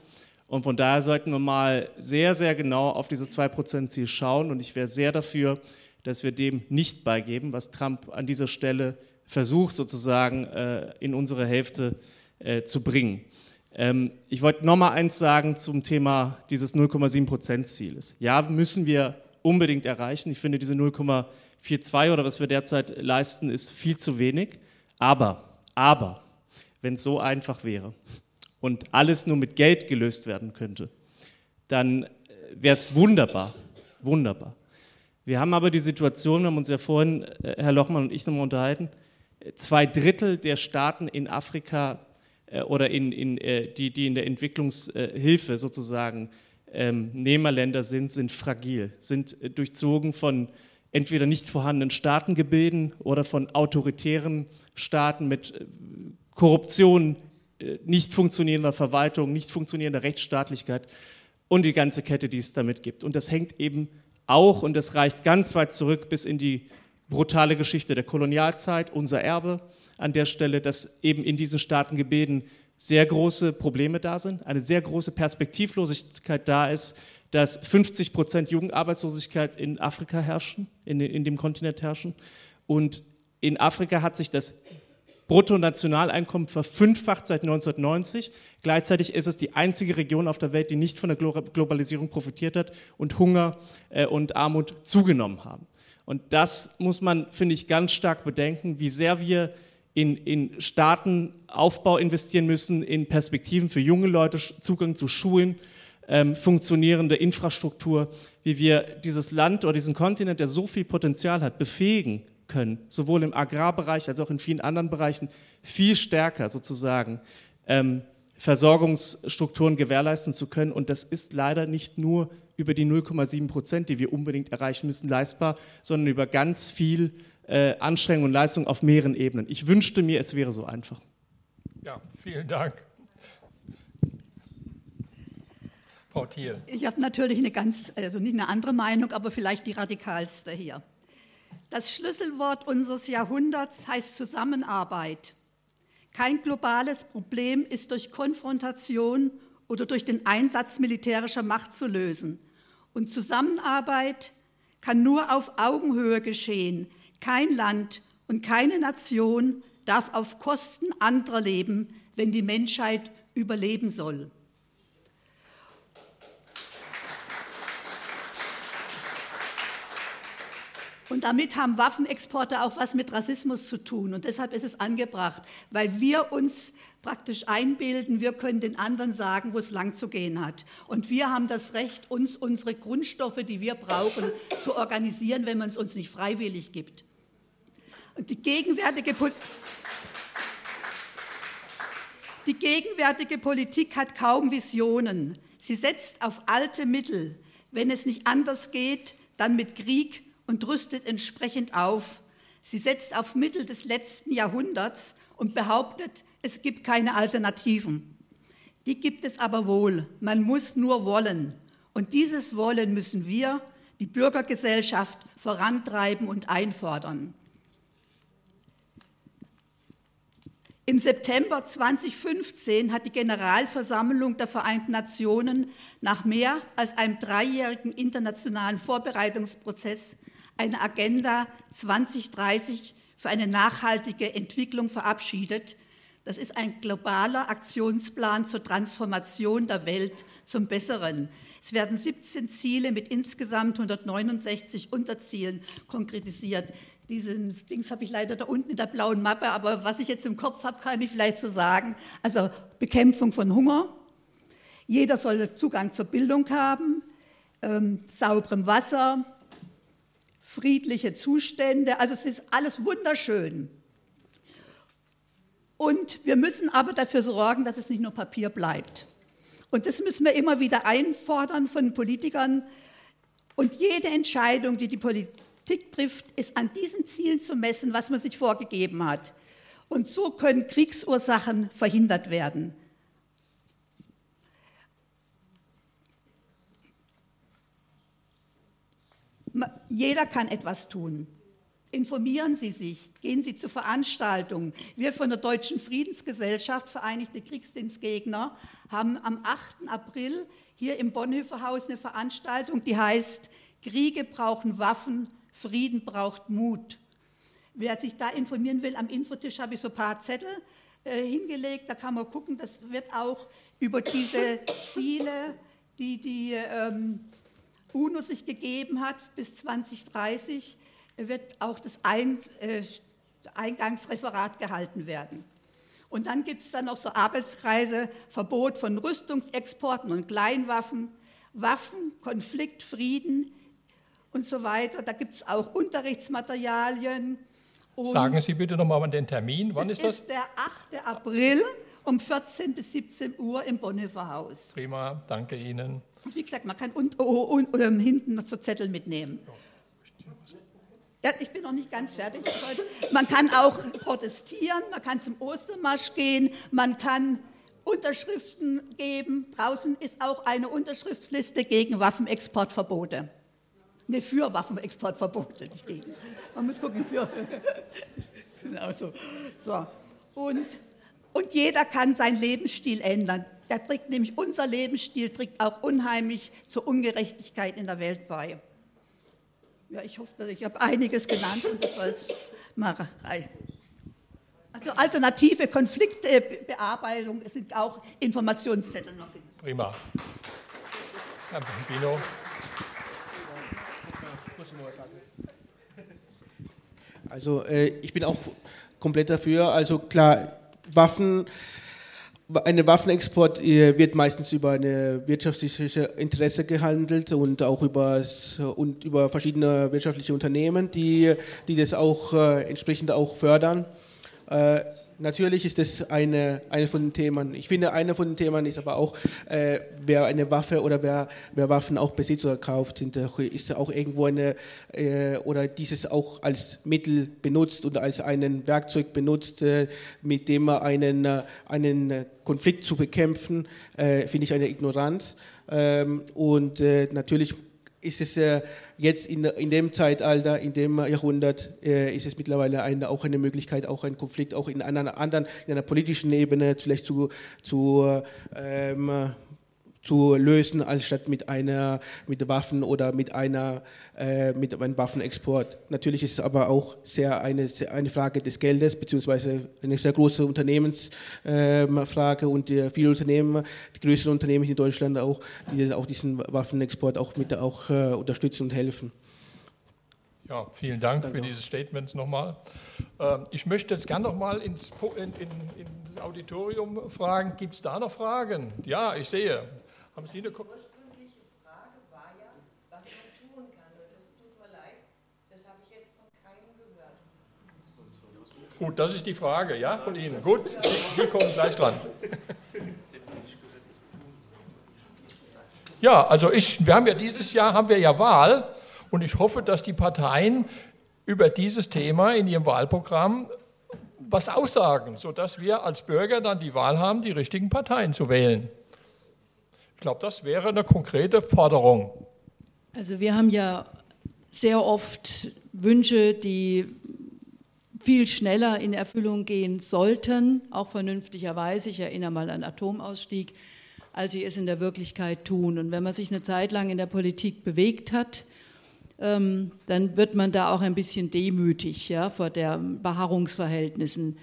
Und von daher sollten wir mal sehr, sehr genau auf dieses 2%-Ziel schauen. Und ich wäre sehr dafür, dass wir dem nicht beigeben, was Trump an dieser Stelle versucht, sozusagen äh, in unsere Hälfte äh, zu bringen. Ähm, ich wollte noch mal eins sagen zum Thema dieses 0,7%-Zieles. Ja, müssen wir unbedingt erreichen. Ich finde, diese 0,42 oder was wir derzeit leisten, ist viel zu wenig. Aber, aber, wenn es so einfach wäre, und alles nur mit Geld gelöst werden könnte, dann äh, wäre es wunderbar, wunderbar. Wir haben aber die Situation, wir haben uns ja vorhin, äh, Herr Lochmann und ich nochmal unterhalten, zwei Drittel der Staaten in Afrika äh, oder in, in, die, die in der Entwicklungshilfe sozusagen ähm, Nehmerländer sind, sind fragil, sind durchzogen von entweder nicht vorhandenen Staatengebilden oder von autoritären Staaten mit Korruption, äh, nicht funktionierender Verwaltung, nicht funktionierender Rechtsstaatlichkeit und die ganze Kette, die es damit gibt. Und das hängt eben auch, und das reicht ganz weit zurück bis in die brutale Geschichte der Kolonialzeit, unser Erbe an der Stelle, dass eben in diesen Staatengebilden sehr große Probleme da sind, eine sehr große Perspektivlosigkeit da ist, dass 50 Prozent Jugendarbeitslosigkeit in Afrika herrschen, in, in dem Kontinent herrschen. Und in Afrika hat sich das Bruttonationaleinkommen verfünffacht seit 1990. Gleichzeitig ist es die einzige Region auf der Welt, die nicht von der Globalisierung profitiert hat und Hunger äh, und Armut zugenommen haben. Und das muss man, finde ich, ganz stark bedenken, wie sehr wir in, in Staatenaufbau investieren müssen, in Perspektiven für junge Leute, Zugang zu Schulen, ähm, funktionierende Infrastruktur, wie wir dieses Land oder diesen Kontinent, der so viel Potenzial hat, befähigen können, sowohl im Agrarbereich als auch in vielen anderen Bereichen, viel stärker sozusagen ähm, Versorgungsstrukturen gewährleisten zu können. Und das ist leider nicht nur über die 0,7 Prozent, die wir unbedingt erreichen müssen, leistbar, sondern über ganz viel äh, Anstrengung und Leistung auf mehreren Ebenen. Ich wünschte mir, es wäre so einfach. Ja, vielen Dank. Frau Thiel. Ich habe natürlich eine ganz, also nicht eine andere Meinung, aber vielleicht die radikalste hier. Das Schlüsselwort unseres Jahrhunderts heißt Zusammenarbeit. Kein globales Problem ist durch Konfrontation oder durch den Einsatz militärischer Macht zu lösen. Und Zusammenarbeit kann nur auf Augenhöhe geschehen. Kein Land und keine Nation darf auf Kosten anderer leben, wenn die Menschheit überleben soll. Und damit haben Waffenexporte auch was mit Rassismus zu tun. Und deshalb ist es angebracht, weil wir uns praktisch einbilden, wir können den anderen sagen, wo es lang zu gehen hat. Und wir haben das Recht, uns unsere Grundstoffe, die wir brauchen, zu organisieren, wenn man es uns nicht freiwillig gibt. Und die gegenwärtige, die gegenwärtige Politik hat kaum Visionen. Sie setzt auf alte Mittel. Wenn es nicht anders geht, dann mit Krieg und rüstet entsprechend auf. Sie setzt auf Mittel des letzten Jahrhunderts und behauptet, es gibt keine Alternativen. Die gibt es aber wohl. Man muss nur wollen. Und dieses Wollen müssen wir, die Bürgergesellschaft, vorantreiben und einfordern. Im September 2015 hat die Generalversammlung der Vereinten Nationen nach mehr als einem dreijährigen internationalen Vorbereitungsprozess eine Agenda 2030 für eine nachhaltige Entwicklung verabschiedet. Das ist ein globaler Aktionsplan zur Transformation der Welt zum Besseren. Es werden 17 Ziele mit insgesamt 169 Unterzielen konkretisiert. Diesen Dings habe ich leider da unten in der blauen Mappe, aber was ich jetzt im Kopf habe, kann ich vielleicht so sagen. Also Bekämpfung von Hunger. Jeder soll Zugang zur Bildung haben, ähm, sauberem Wasser, friedliche Zustände. Also es ist alles wunderschön. Und wir müssen aber dafür sorgen, dass es nicht nur Papier bleibt. Und das müssen wir immer wieder einfordern von Politikern. Und jede Entscheidung, die die Politik trifft, ist an diesen Zielen zu messen, was man sich vorgegeben hat. Und so können Kriegsursachen verhindert werden. Jeder kann etwas tun. Informieren Sie sich, gehen Sie zu Veranstaltungen. Wir von der Deutschen Friedensgesellschaft, Vereinigte Kriegsdienstgegner, haben am 8. April hier im Bonhoeffer Haus eine Veranstaltung, die heißt Kriege brauchen Waffen, Frieden braucht Mut. Wer sich da informieren will, am Infotisch habe ich so ein paar Zettel äh, hingelegt, da kann man gucken, das wird auch über diese Ziele, die die ähm, UNO sich gegeben hat bis 2030, wird auch das Ein, äh, Eingangsreferat gehalten werden. Und dann gibt es dann noch so Arbeitskreise, Verbot von Rüstungsexporten und Kleinwaffen, Waffen, Konflikt, Frieden und so weiter. Da gibt es auch Unterrichtsmaterialien. Sagen Sie bitte nochmal den Termin. Wann ist das? Das ist der 8. April um 14 bis 17 Uhr im Bonhoeffer Haus. Prima, danke Ihnen. Und wie gesagt, man kann und, und, und, hinten noch so Zettel mitnehmen. Ja, ich bin noch nicht ganz fertig. Man kann auch protestieren, man kann zum Ostermarsch gehen, man kann Unterschriften geben. Draußen ist auch eine Unterschriftsliste gegen Waffenexportverbote. Ne, für Waffenexportverbote, nicht gegen. Man muss gucken, für. genau so. so. Und, und jeder kann seinen Lebensstil ändern. Der trägt nämlich, unser Lebensstil trägt auch unheimlich zur Ungerechtigkeit in der Welt bei. Ja, ich hoffe, dass ich habe einiges genannt und das soll es mal rein. Also alternative Konfliktbearbeitung sind auch Informationszettel noch. Hin. Prima. Herr Bino. Also äh, ich bin auch komplett dafür. Also klar, Waffen ein Waffenexport äh, wird meistens über eine wirtschaftliche Interesse gehandelt und auch über, und über verschiedene wirtschaftliche Unternehmen, die, die das auch äh, entsprechend auch fördern. Äh, natürlich ist das eine, eine von den Themen. Ich finde, eine von den Themen ist aber auch, äh, wer eine Waffe oder wer, wer Waffen auch besitzt oder kauft, sind, ist auch irgendwo eine, äh, oder dieses auch als Mittel benutzt und als ein Werkzeug benutzt, äh, mit dem man einen, äh, einen Konflikt zu bekämpfen, äh, finde ich eine Ignoranz. Ähm, und natürlich ist es äh, jetzt in, in dem Zeitalter, in dem Jahrhundert, äh, ist es mittlerweile eine, auch eine Möglichkeit, auch einen Konflikt auch in einer anderen, in einer politischen Ebene vielleicht zu, zu ähm, zu lösen, anstatt mit einer mit Waffen oder mit einer äh, mit einem Waffenexport. Natürlich ist es aber auch sehr eine, eine Frage des Geldes beziehungsweise eine sehr große Unternehmensfrage ähm, und die, viele Unternehmen, die größeren Unternehmen in Deutschland auch, die auch diesen Waffenexport auch mit auch äh, unterstützen und helfen. Ja, vielen Dank Danke. für diese Statements nochmal. Ähm, ich möchte jetzt gerne nochmal ins, in, in, ins Auditorium fragen, gibt es da noch Fragen? Ja, ich sehe. Haben Sie eine Die ursprüngliche Frage war ja, was man tun kann. Und das tut mir leid, das habe ich jetzt von keinem gehört. Gut, das ist die Frage, ja, von Ihnen. Gut, Sie, Sie kommen gleich dran. Ja, also ich, wir haben ja dieses Jahr haben wir ja Wahl Und ich hoffe, dass die Parteien über dieses Thema in ihrem Wahlprogramm was aussagen, sodass wir als Bürger dann die Wahl haben, die richtigen Parteien zu wählen. Ich glaube, das wäre eine konkrete Forderung. Also wir haben ja sehr oft Wünsche, die viel schneller in Erfüllung gehen sollten, auch vernünftigerweise. Ich erinnere mal an Atomausstieg, als sie es in der Wirklichkeit tun. Und wenn man sich eine Zeit lang in der Politik bewegt hat, ähm, dann wird man da auch ein bisschen demütig ja, vor den Beharrungsverhältnissen.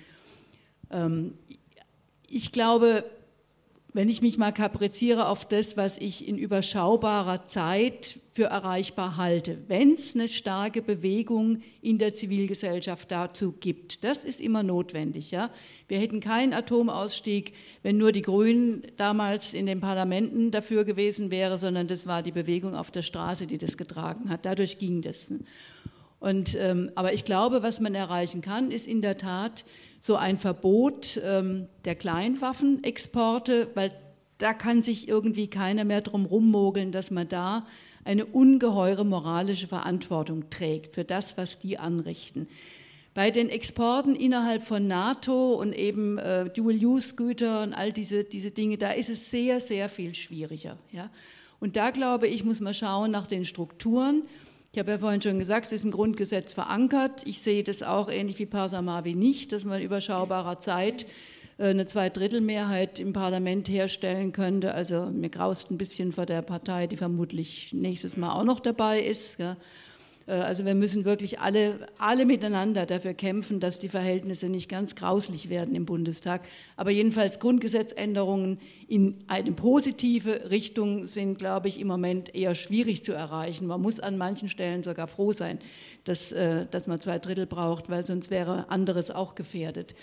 Ähm, ich glaube, wenn ich mich mal kapriziere auf das, was ich in überschaubarer Zeit für erreichbar halte, wenn es eine starke Bewegung in der Zivilgesellschaft dazu gibt, das ist immer notwendig. Ja? Wir hätten keinen Atomausstieg, wenn nur die Grünen damals in den Parlamenten dafür gewesen wären, sondern das war die Bewegung auf der Straße, die das getragen hat. Dadurch ging das. Und, ähm, aber ich glaube, was man erreichen kann, ist in der Tat so ein Verbot ähm, der Kleinwaffenexporte, weil da kann sich irgendwie keiner mehr drum rummogeln, dass man da eine ungeheure moralische Verantwortung trägt für das, was die anrichten. Bei den Exporten innerhalb von NATO und eben äh, Dual-Use-Güter und all diese, diese Dinge, da ist es sehr, sehr viel schwieriger. Ja? Und da glaube ich, muss man schauen nach den Strukturen. Ich habe ja vorhin schon gesagt, es ist im Grundgesetz verankert. Ich sehe das auch ähnlich wie Parsamavi nicht, dass man in überschaubarer Zeit äh, eine Zweidrittelmehrheit im Parlament herstellen könnte. Also mir graust ein bisschen vor der Partei, die vermutlich nächstes Mal auch noch dabei ist. Äh, also wir müssen wirklich alle, alle miteinander dafür kämpfen, dass die Verhältnisse nicht ganz grauslich werden im Bundestag. Aber jedenfalls Grundgesetzänderungen in eine positive Richtung sind, glaube ich, im Moment eher schwierig zu erreichen. Man muss an manchen Stellen sogar froh sein, dass, äh, dass man zwei Drittel braucht, weil sonst wäre anderes auch gefährdet.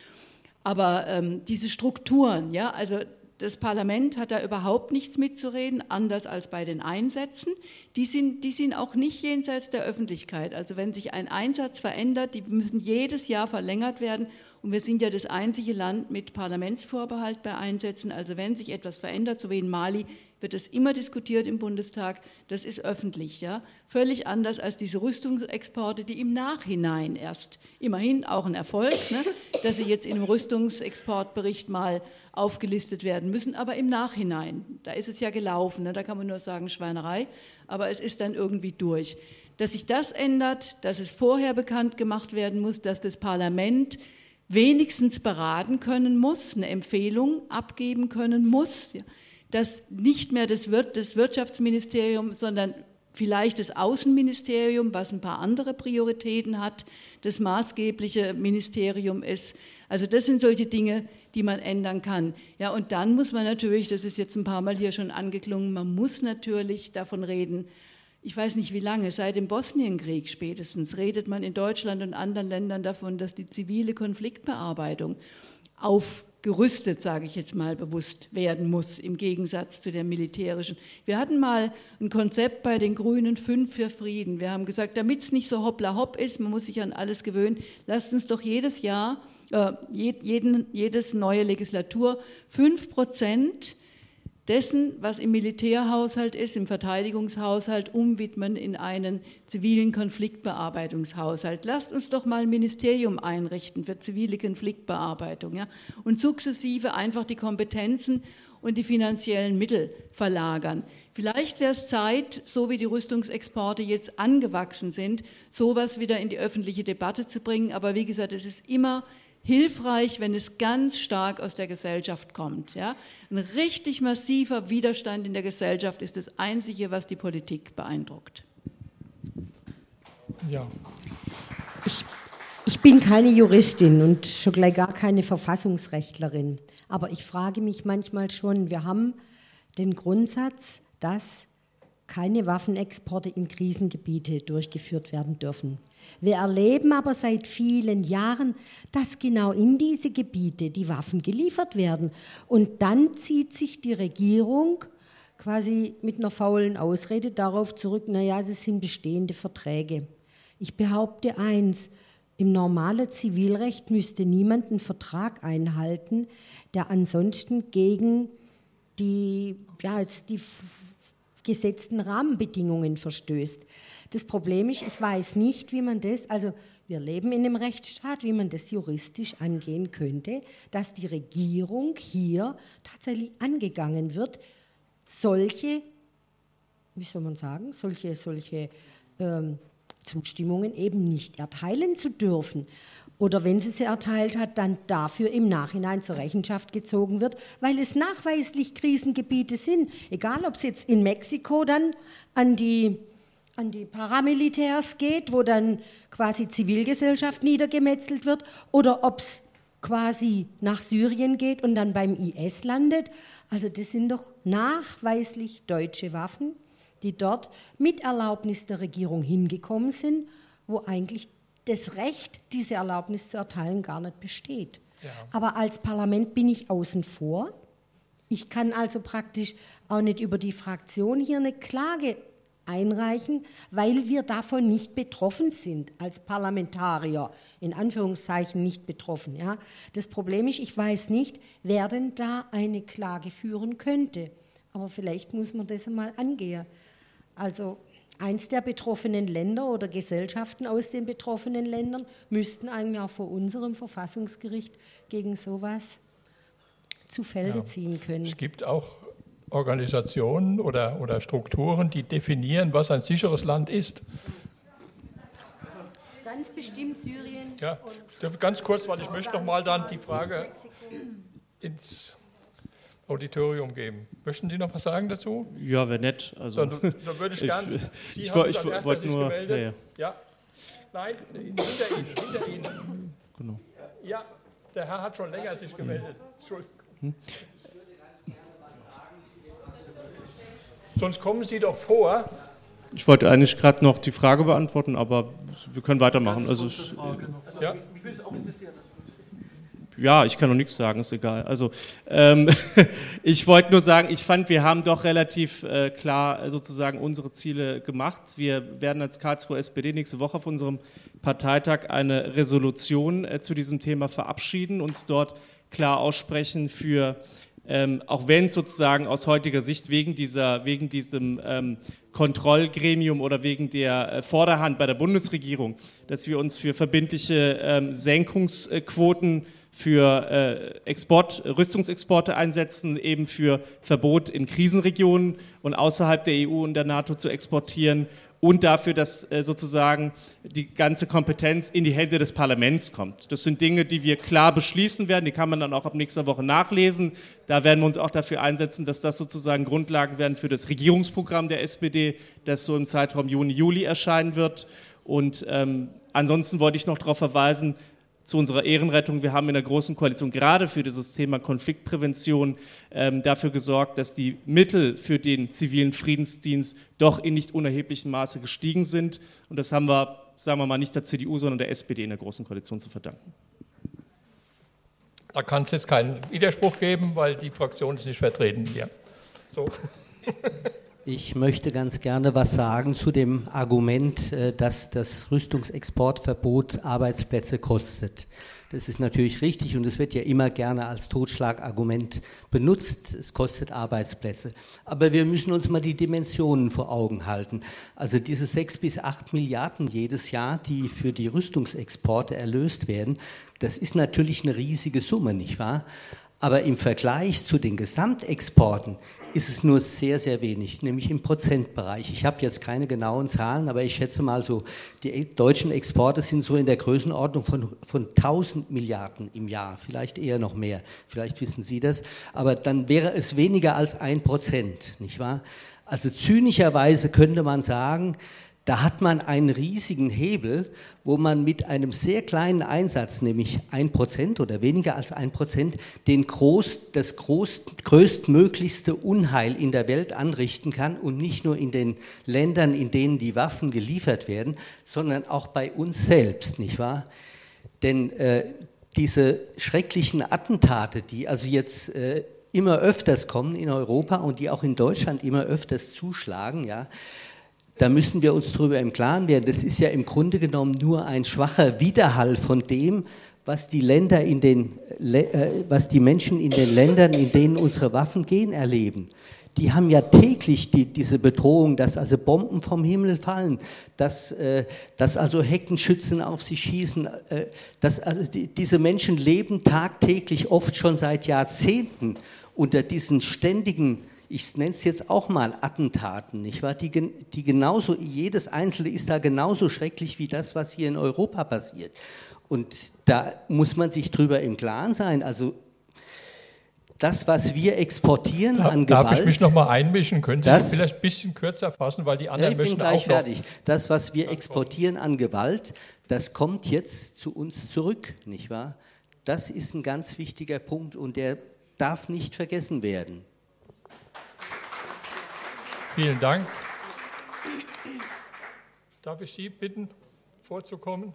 Aber ähm, diese Strukturen, ja, also das Parlament hat da überhaupt nichts mitzureden, anders als bei den Einsätzen. Die sind, die sind auch nicht jenseits der Öffentlichkeit. Also wenn sich ein Einsatz verändert, die müssen jedes Jahr verlängert werden. Und wir sind ja das einzige Land mit Parlamentsvorbehalt bei Einsätzen. Also wenn sich etwas verändert, so wie in Mali, wird es immer diskutiert im Bundestag. Das ist öffentlich, ja. Völlig anders als diese Rüstungsexporte, die im Nachhinein erst, immerhin auch ein Erfolg, ne, dass sie jetzt in einem Rüstungsexportbericht mal aufgelistet werden müssen, aber im Nachhinein. Da ist es ja gelaufen, ne, da kann man nur sagen Schweinerei, aber es ist dann irgendwie durch. Dass sich das ändert, dass es vorher bekannt gemacht werden muss, dass das Parlament wenigstens beraten können muss, eine Empfehlung abgeben können muss. Dass nicht mehr das, Wirtschaftsministerium, sondern vielleicht das Außenministerium, was ein paar andere Prioritäten hat, das maßgebliche Ministerium ist. Also das sind solche Dinge, die man ändern kann. Ja, und dann muss man natürlich, das ist jetzt ein paar Mal hier schon angeklungen, man muss natürlich davon reden, ich weiß nicht wie lange, seit dem Bosnienkrieg spätestens redet man in Deutschland und anderen Ländern davon, dass die zivile Konfliktbearbeitung auf gerüstet, sage ich jetzt mal bewusst, werden muss im Gegensatz zu der militärischen. Wir hatten mal ein Konzept bei den Grünen, fünf für Frieden. Wir haben gesagt, damit es nicht so hoppla hopp ist, man muss sich an alles gewöhnen, lasst uns doch jedes Jahr, äh, jeden, jedes neue Legislatur fünf Prozent dessen, was im Militärhaushalt ist, im Verteidigungshaushalt, umwidmen in einen zivilen Konfliktbearbeitungshaushalt. Lasst uns doch mal ein Ministerium einrichten für zivile Konfliktbearbeitung ja? und sukzessive einfach die Kompetenzen und die finanziellen Mittel verlagern. Vielleicht wäre es Zeit, so wie die Rüstungsexporte jetzt angewachsen sind, sowas wieder in die öffentliche Debatte zu bringen. Aber wie gesagt, es ist immer hilfreich, wenn es ganz stark aus der Gesellschaft kommt. Ja? Ein richtig massiver Widerstand in der Gesellschaft ist das Einzige, was die Politik beeindruckt. Ja. Ich, ich bin keine Juristin und schon gleich gar keine Verfassungsrechtlerin. Aber ich frage mich manchmal schon, wir haben den Grundsatz, dass keine Waffenexporte in Krisengebiete durchgeführt werden dürfen. Wir erleben aber seit vielen Jahren, dass genau in diese Gebiete die Waffen geliefert werden. Und dann zieht sich die Regierung quasi mit einer faulen Ausrede darauf zurück, naja, das sind bestehende Verträge. Ich behaupte eins, im normalen Zivilrecht müsste niemand einen Vertrag einhalten, der ansonsten gegen die, ja, jetzt die gesetzten Rahmenbedingungen verstößt. Das Problem ist, ich weiß nicht, wie man das, also wir leben in einem Rechtsstaat, wie man das juristisch angehen könnte, dass die Regierung hier tatsächlich angegangen wird, solche, wie soll man sagen, solche, solche ähm, Zustimmungen eben nicht erteilen zu dürfen. Oder wenn sie sie erteilt hat, dann dafür im Nachhinein zur Rechenschaft gezogen wird, weil es nachweislich Krisengebiete sind. Egal, ob es jetzt in Mexiko dann an die, an die Paramilitärs geht, wo dann quasi Zivilgesellschaft niedergemetzelt wird, oder ob es quasi nach Syrien geht und dann beim IS landet. Also das sind doch nachweislich deutsche Waffen, die dort mit Erlaubnis der Regierung hingekommen sind, wo eigentlich das Recht, diese Erlaubnis zu erteilen, gar nicht besteht. Ja. Aber als Parlament bin ich außen vor. Ich kann also praktisch auch nicht über die Fraktion hier eine Klage einreichen, weil wir davon nicht betroffen sind, als Parlamentarier, in Anführungszeichen nicht betroffen. Ja. Das Problem ist, ich weiß nicht, wer denn da eine Klage führen könnte. Aber vielleicht muss man das einmal angehen. Also eins der betroffenen Länder oder Gesellschaften aus den betroffenen Ländern müssten eigentlich auch vor unserem Verfassungsgericht gegen sowas zu Felde ja. ziehen können. Es gibt auch Organisationen oder, oder Strukturen, die definieren, was ein sicheres Land ist. Ganz bestimmt Syrien. Ja, ganz kurz, weil ich möchte noch mal dann die Frage ins Auditorium geben. Möchten Sie noch was sagen dazu? Ja, wäre nett. Also, dann, dann würde ich gerne. Sie ich, ich, ich wollte nur. Ja, ja. ja, Nein, hinter Ihnen, hinter Ihnen. Genau. Ja, der Herr hat schon länger sich gemeldet. Entschuldigung. Hm? Sonst kommen Sie doch vor. Ich wollte eigentlich gerade noch die Frage beantworten, aber wir können weitermachen. Also, ja. Es auch interessieren ja, ich kann noch nichts sagen, ist egal. Also ähm, ich wollte nur sagen, ich fand, wir haben doch relativ äh, klar äh, sozusagen unsere Ziele gemacht. Wir werden als Karlsruhe SPD nächste Woche auf unserem Parteitag eine Resolution äh, zu diesem Thema verabschieden, uns dort klar aussprechen für ähm, auch wenn sozusagen aus heutiger Sicht wegen, dieser, wegen diesem ähm, Kontrollgremium oder wegen der äh, Vorderhand bei der Bundesregierung, dass wir uns für verbindliche ähm, Senkungsquoten für äh, Export, Rüstungsexporte einsetzen, eben für Verbot in Krisenregionen und außerhalb der EU und der NATO zu exportieren und dafür, dass äh, sozusagen die ganze Kompetenz in die Hände des Parlaments kommt. Das sind Dinge, die wir klar beschließen werden, die kann man dann auch ab nächster Woche nachlesen. Da werden wir uns auch dafür einsetzen, dass das sozusagen Grundlagen werden für das Regierungsprogramm der SPD, das so im Zeitraum Juni, Juli erscheinen wird. Und ähm, ansonsten wollte ich noch darauf verweisen, zu unserer Ehrenrettung. Wir haben in der Großen Koalition gerade für dieses Thema Konfliktprävention ähm, dafür gesorgt, dass die Mittel für den zivilen Friedensdienst doch in nicht unerheblichem Maße gestiegen sind. Und das haben wir, sagen wir mal, nicht der CDU, sondern der SPD in der Großen Koalition zu verdanken. Da kann es jetzt keinen Widerspruch geben, weil die Fraktion ist nicht vertreten hier. So. Ich möchte ganz gerne was sagen zu dem Argument, äh, dass das Rüstungsexportverbot Arbeitsplätze kostet. Das ist natürlich richtig und es wird ja immer gerne als Totschlagargument benutzt. Es kostet Arbeitsplätze. Aber wir müssen uns mal die Dimensionen vor Augen halten. Also diese sechs bis acht Milliarden jedes Jahr, die für die Rüstungsexporte erlöst werden, das ist natürlich eine riesige Summe, nicht wahr? Aber im Vergleich zu den Gesamtexporten ist es nur sehr, sehr wenig, nämlich im Prozentbereich. Ich habe jetzt keine genauen Zahlen, aber ich schätze mal so, die deutschen Exporte sind so in der Größenordnung von, von 1000 Milliarden im Jahr, vielleicht eher noch mehr, vielleicht wissen Sie das, aber dann wäre es weniger als ein Prozent, nicht wahr? Also zynischerweise könnte man sagen, da hat man einen riesigen Hebel, wo man mit einem sehr kleinen Einsatz, nämlich ein Prozent oder weniger als ein Prozent, den groß, das groß, größtmöglichste Unheil in der Welt anrichten kann und nicht nur in den Ländern, in denen die Waffen geliefert werden, sondern auch bei uns selbst, nicht wahr? Denn äh, diese schrecklichen Attentate, die also jetzt äh, immer öfters kommen in Europa und die auch in Deutschland immer öfters zuschlagen, ja, da müssen wir uns darüber im Klaren werden. Das ist ja im Grunde genommen nur ein schwacher Widerhall von dem, was die Länder in den, äh, was die Menschen in den Ländern, in denen unsere Waffen gehen, erleben. die haben ja täglich die, diese Bedrohung, dass also Bomben vom Himmel fallen, dass, äh, dass also Heckenschützen auf sie schießen. Äh, dass, also die, diese Menschen leben tagtäglich, oft schon seit Jahrzehnten, unter diesen ständigen, ich nenne es jetzt auch mal Attentaten, nicht wahr? Die, die genauso, jedes Einzelne ist da genauso schrecklich wie das, was hier in Europa passiert. Und da muss man sich drüber im Klaren sein. Also das, was wir exportieren da, an Gewalt. Darf ich mich noch mal einmischen? Können Sie das vielleicht ein bisschen kürzer fassen, weil die anderen ja, ich bin gleich fertig. Das, was wir exportieren an Gewalt, das kommt jetzt zu uns zurück, nicht wahr? Das ist ein ganz wichtiger Punkt und der darf nicht vergessen werden. Vielen Dank. Darf ich Sie bitten, vorzukommen?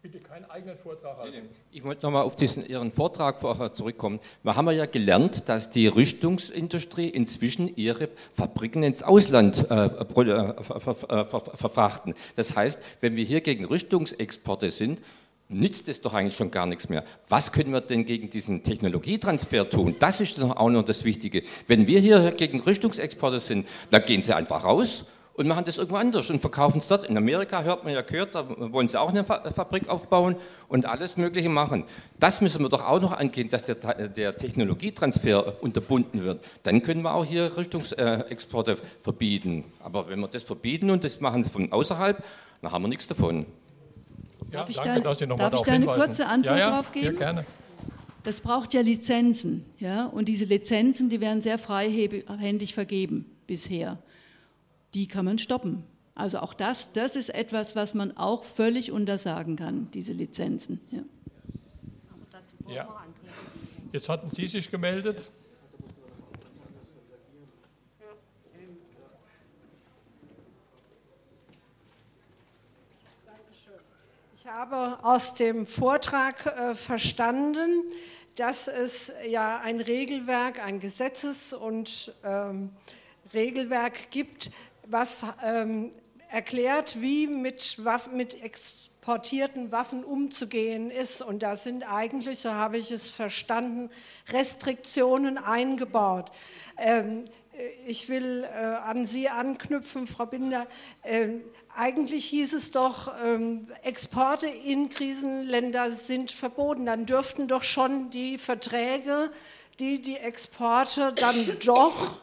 Bitte keinen eigenen Vortrag halten. Ich wollte nochmal auf diesen Ihren Vortrag vorher zurückkommen. Wir haben ja gelernt, dass die Rüstungsindustrie inzwischen ihre Fabriken ins Ausland äh, äh, verfrachten. Das heißt, wenn wir hier gegen Rüstungsexporte sind, nützt es doch eigentlich schon gar nichts mehr. Was können wir denn gegen diesen Technologietransfer tun? Das ist doch auch noch das Wichtige. Wenn wir hier gegen Rüstungsexporte sind, dann gehen sie einfach raus und machen das irgendwo anders und verkaufen es dort. In Amerika hört man ja gehört, da wollen sie auch eine Fabrik aufbauen und alles Mögliche machen. Das müssen wir doch auch noch angehen, dass der, der Technologietransfer unterbunden wird. Dann können wir auch hier Rüstungsexporte verbieten. Aber wenn wir das verbieten und das machen von außerhalb, dann haben wir nichts davon. Ja, darf ich danke, da, darf ich da eine kurze Antwort ja, ja, drauf geben? Ja, gerne. Das braucht ja Lizenzen. Ja? Und diese Lizenzen, die werden sehr freihändig vergeben bisher die kann man stoppen. Also auch das, das ist etwas, was man auch völlig untersagen kann, diese Lizenzen. Ja. ja. Jetzt hatten Sie sich gemeldet. Ich habe aus dem Vortrag äh, verstanden, dass es ja ein Regelwerk, ein Gesetzes- und ähm, Regelwerk gibt, was ähm, erklärt, wie mit, Waffen, mit exportierten Waffen umzugehen ist. Und da sind eigentlich, so habe ich es verstanden, Restriktionen eingebaut. Ähm, ich will äh, an Sie anknüpfen, Frau Binder. Ähm, eigentlich hieß es doch, ähm, Exporte in Krisenländer sind verboten. Dann dürften doch schon die Verträge, die die Exporte dann doch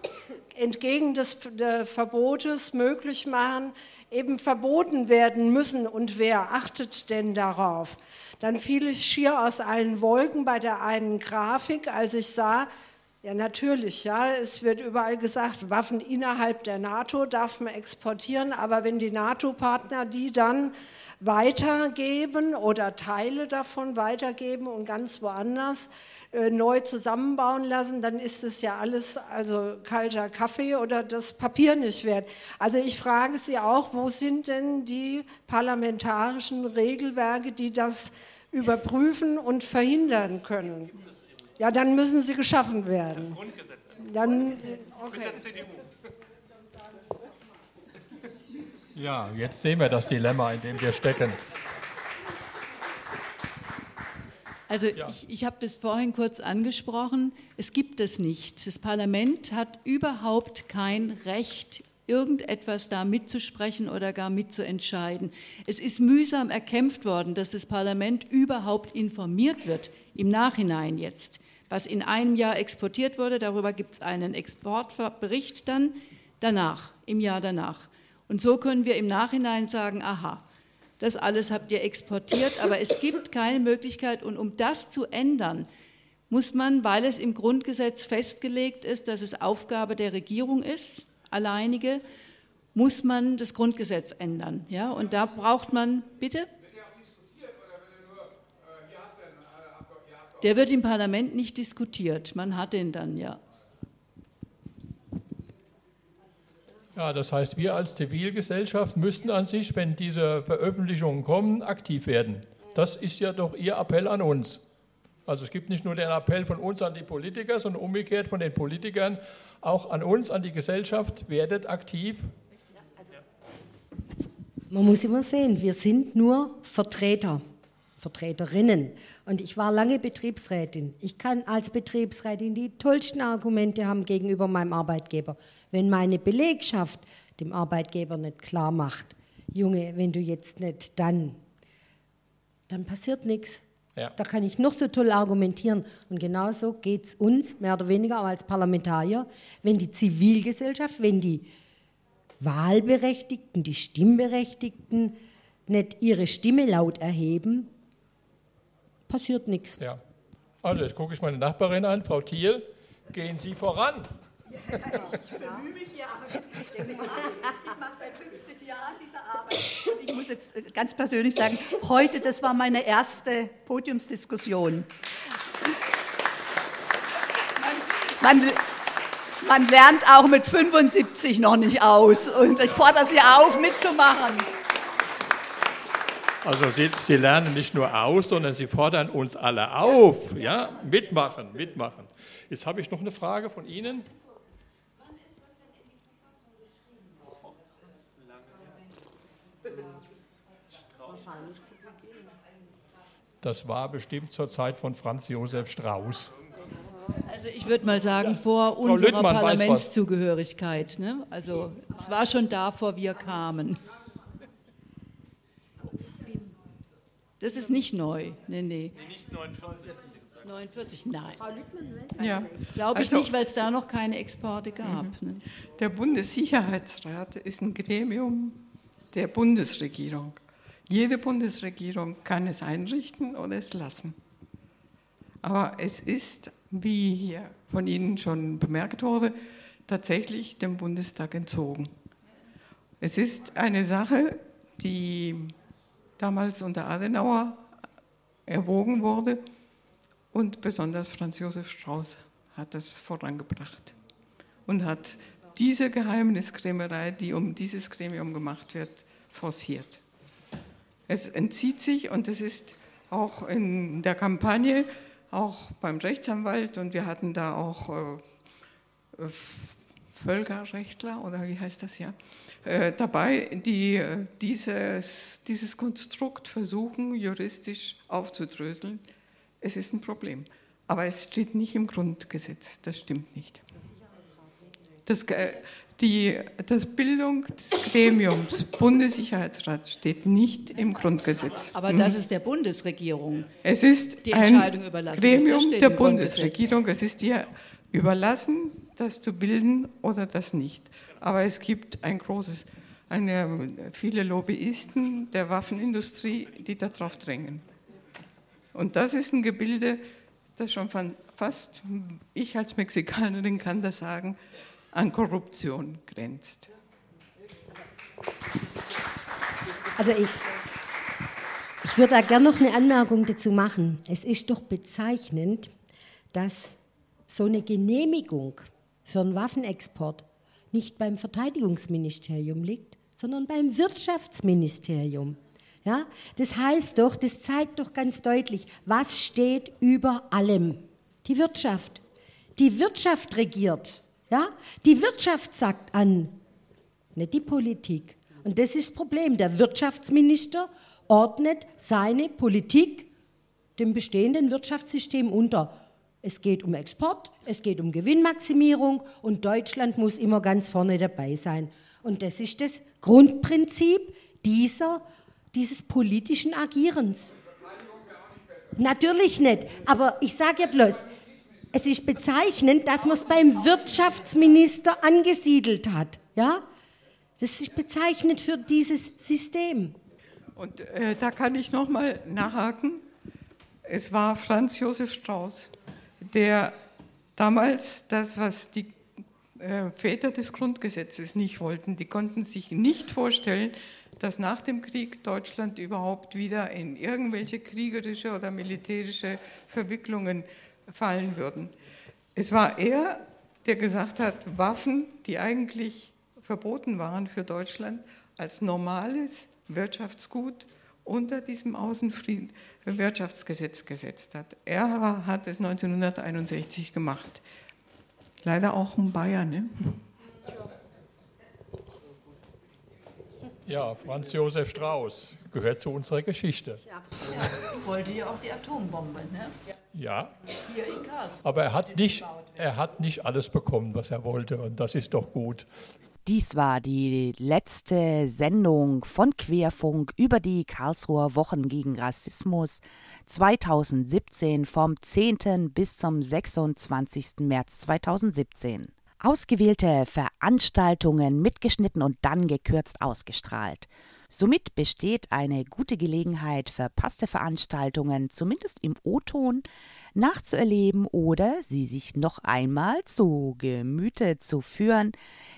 entgegen des Verbotes möglich machen, eben verboten werden müssen. Und wer achtet denn darauf? Dann fiel ich schier aus allen Wolken bei der einen Grafik, als ich sah, ja, natürlich, ja. Es wird überall gesagt, Waffen innerhalb der NATO darf man exportieren, aber wenn die NATO-Partner die dann weitergeben oder Teile davon weitergeben und ganz woanders äh, neu zusammenbauen lassen, dann ist es ja alles also kalter Kaffee oder das Papier nicht wert. Also ich frage Sie auch, wo sind denn die parlamentarischen Regelwerke, die das überprüfen und verhindern können? Ja, dann müssen sie geschaffen werden. Dann, okay. Ja, jetzt sehen wir das Dilemma, in dem wir stecken. Also ja. ich, ich habe das vorhin kurz angesprochen. Es gibt es nicht. Das Parlament hat überhaupt kein Recht, irgendetwas da mitzusprechen oder gar mitzuentscheiden. Es ist mühsam erkämpft worden, dass das Parlament überhaupt informiert wird, im Nachhinein jetzt. Was in einem Jahr exportiert wurde, darüber gibt es einen Exportbericht dann danach, im Jahr danach. Und so können wir im Nachhinein sagen, aha, das alles habt ihr exportiert, aber es gibt keine Möglichkeit. Und um das zu ändern, muss man, weil es im Grundgesetz festgelegt ist, dass es Aufgabe der Regierung ist, alleinige, muss man das Grundgesetz ändern. Ja? Und da braucht man, bitte? Der wird im Parlament nicht diskutiert. Man hat den dann, ja. Ja, das heißt, wir als Zivilgesellschaft müssten an sich, wenn diese Veröffentlichungen kommen, aktiv werden. Das ist ja doch Ihr Appell an uns. Also es gibt nicht nur den Appell von uns an die Politiker, sondern umgekehrt von den Politikern auch an uns, an die Gesellschaft, werdet aktiv. Man muss immer sehen, wir sind nur Vertreter. Vertreterinnen. Und ich war lange Betriebsrätin. Ich kann als Betriebsrätin die tollsten Argumente haben gegenüber meinem Arbeitgeber. Wenn meine Belegschaft dem Arbeitgeber nicht klar macht, Junge, wenn du jetzt nicht dann, dann passiert nichts. Ja. Da kann ich noch so toll argumentieren. Und genauso geht es uns, mehr oder weniger auch als Parlamentarier, wenn die Zivilgesellschaft, wenn die Wahlberechtigten, die Stimmberechtigten nicht ihre Stimme laut erheben, passiert nichts. Ja. Also, jetzt gucke ich meine Nachbarin an, Frau Thiel. Gehen Sie voran. Ja, ich bemühe mich ja, ich mache seit 50 Jahren diese Arbeit. Und ich muss jetzt äh, ganz persönlich sagen, heute, das war meine erste Podiumsdiskussion. Man, man, man lernt auch mit 75 noch nicht aus. Und ich fordere Sie auf, mitzumachen. Also Sie, Sie, lernen nicht nur aus, sondern Sie fordern uns alle auf. Ja, mitmachen, mitmachen. Jetzt habe ich noch eine Frage von Ihnen. Das war bestimmt zur Zeit von Franz Josef Strauß. Also ich würde mal sagen, vor unserer Parlamentszugehörigkeit. Ne? Also es war schon da, vor wir kamen. Das ist nicht neu. Nee, nee. nee nicht 49. 49, nein. Ja. Glaube ich also, nicht, weil es da noch keine Exporte gab. Mhm. Ne? Der Bundessicherheitsrat ist ein Gremium der Bundesregierung. Jede Bundesregierung kann es einrichten oder es lassen. Aber es ist, wie hier von Ihnen schon bemerkt wurde, tatsächlich dem Bundestag entzogen. Es ist eine Sache, die damals unter Adenauer erwogen wurde und besonders Franz Josef Strauß hat das vorangebracht und hat diese Geheimniskrämerei, die um dieses Gremium gemacht wird, forciert. Es entzieht sich und es ist auch in der Kampagne, auch beim Rechtsanwalt und wir hatten da auch äh, Völkerrechtler oder wie heißt das ja, äh, dabei, die äh, dieses, dieses Konstrukt versuchen, juristisch aufzudröseln. Es ist ein Problem. Aber es steht nicht im Grundgesetz, das stimmt nicht. Das, äh, die das Bildung des Gremiums Bundessicherheitsrat steht nicht im Grundgesetz. Aber das ist der Bundesregierung. Es ist die Entscheidung ein überlassen. Gremium der Bundesregierung. Es ist dir überlassen, das zu bilden oder das nicht. Aber es gibt ein großes, eine, viele Lobbyisten der Waffenindustrie, die darauf drängen. Und das ist ein Gebilde, das schon von fast, ich als Mexikanerin kann das sagen, an Korruption grenzt. Also ich, ich würde da gerne noch eine Anmerkung dazu machen. Es ist doch bezeichnend, dass so eine Genehmigung für einen Waffenexport nicht beim Verteidigungsministerium liegt, sondern beim Wirtschaftsministerium. Ja, das heißt doch, das zeigt doch ganz deutlich, was steht über allem? Die Wirtschaft. Die Wirtschaft regiert. Ja? Die Wirtschaft sagt an, nicht die Politik. Und das ist das Problem. Der Wirtschaftsminister ordnet seine Politik dem bestehenden Wirtschaftssystem unter. Es geht um Export, es geht um Gewinnmaximierung und Deutschland muss immer ganz vorne dabei sein. Und das ist das Grundprinzip dieser, dieses politischen Agierens. Natürlich nicht, aber ich sage ja bloß, es ist bezeichnend, dass man es beim Wirtschaftsminister angesiedelt hat. Ja? Das ist bezeichnend für dieses System. Und äh, da kann ich noch mal nachhaken. Es war Franz Josef Strauß, der damals das, was die äh, Väter des Grundgesetzes nicht wollten, die konnten sich nicht vorstellen, dass nach dem Krieg Deutschland überhaupt wieder in irgendwelche kriegerische oder militärische Verwicklungen fallen würden. Es war er, der gesagt hat, Waffen, die eigentlich verboten waren für Deutschland, als normales Wirtschaftsgut unter diesem Außenwirtschaftsgesetz gesetzt hat. Er hat es 1961 gemacht. Leider auch ein Bayern. Ne? Ja, Franz Josef Strauß gehört zu unserer Geschichte. Ja, er wollte ja auch die Atombombe, ne? Ja. Hier in Karlsruhe. Aber er hat, nicht, er hat nicht alles bekommen, was er wollte, und das ist doch gut. Dies war die letzte Sendung von Querfunk über die Karlsruher Wochen gegen Rassismus 2017 vom 10. bis zum 26. März 2017. Ausgewählte Veranstaltungen mitgeschnitten und dann gekürzt ausgestrahlt. Somit besteht eine gute Gelegenheit, verpasste Veranstaltungen zumindest im O-Ton nachzuerleben oder sie sich noch einmal zu Gemüte zu führen.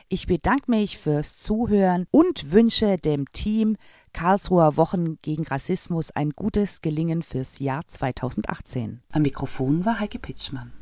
Ich bedanke mich fürs Zuhören und wünsche dem Team Karlsruher Wochen gegen Rassismus ein gutes Gelingen fürs Jahr 2018. Am Mikrofon war Heike Pitschmann.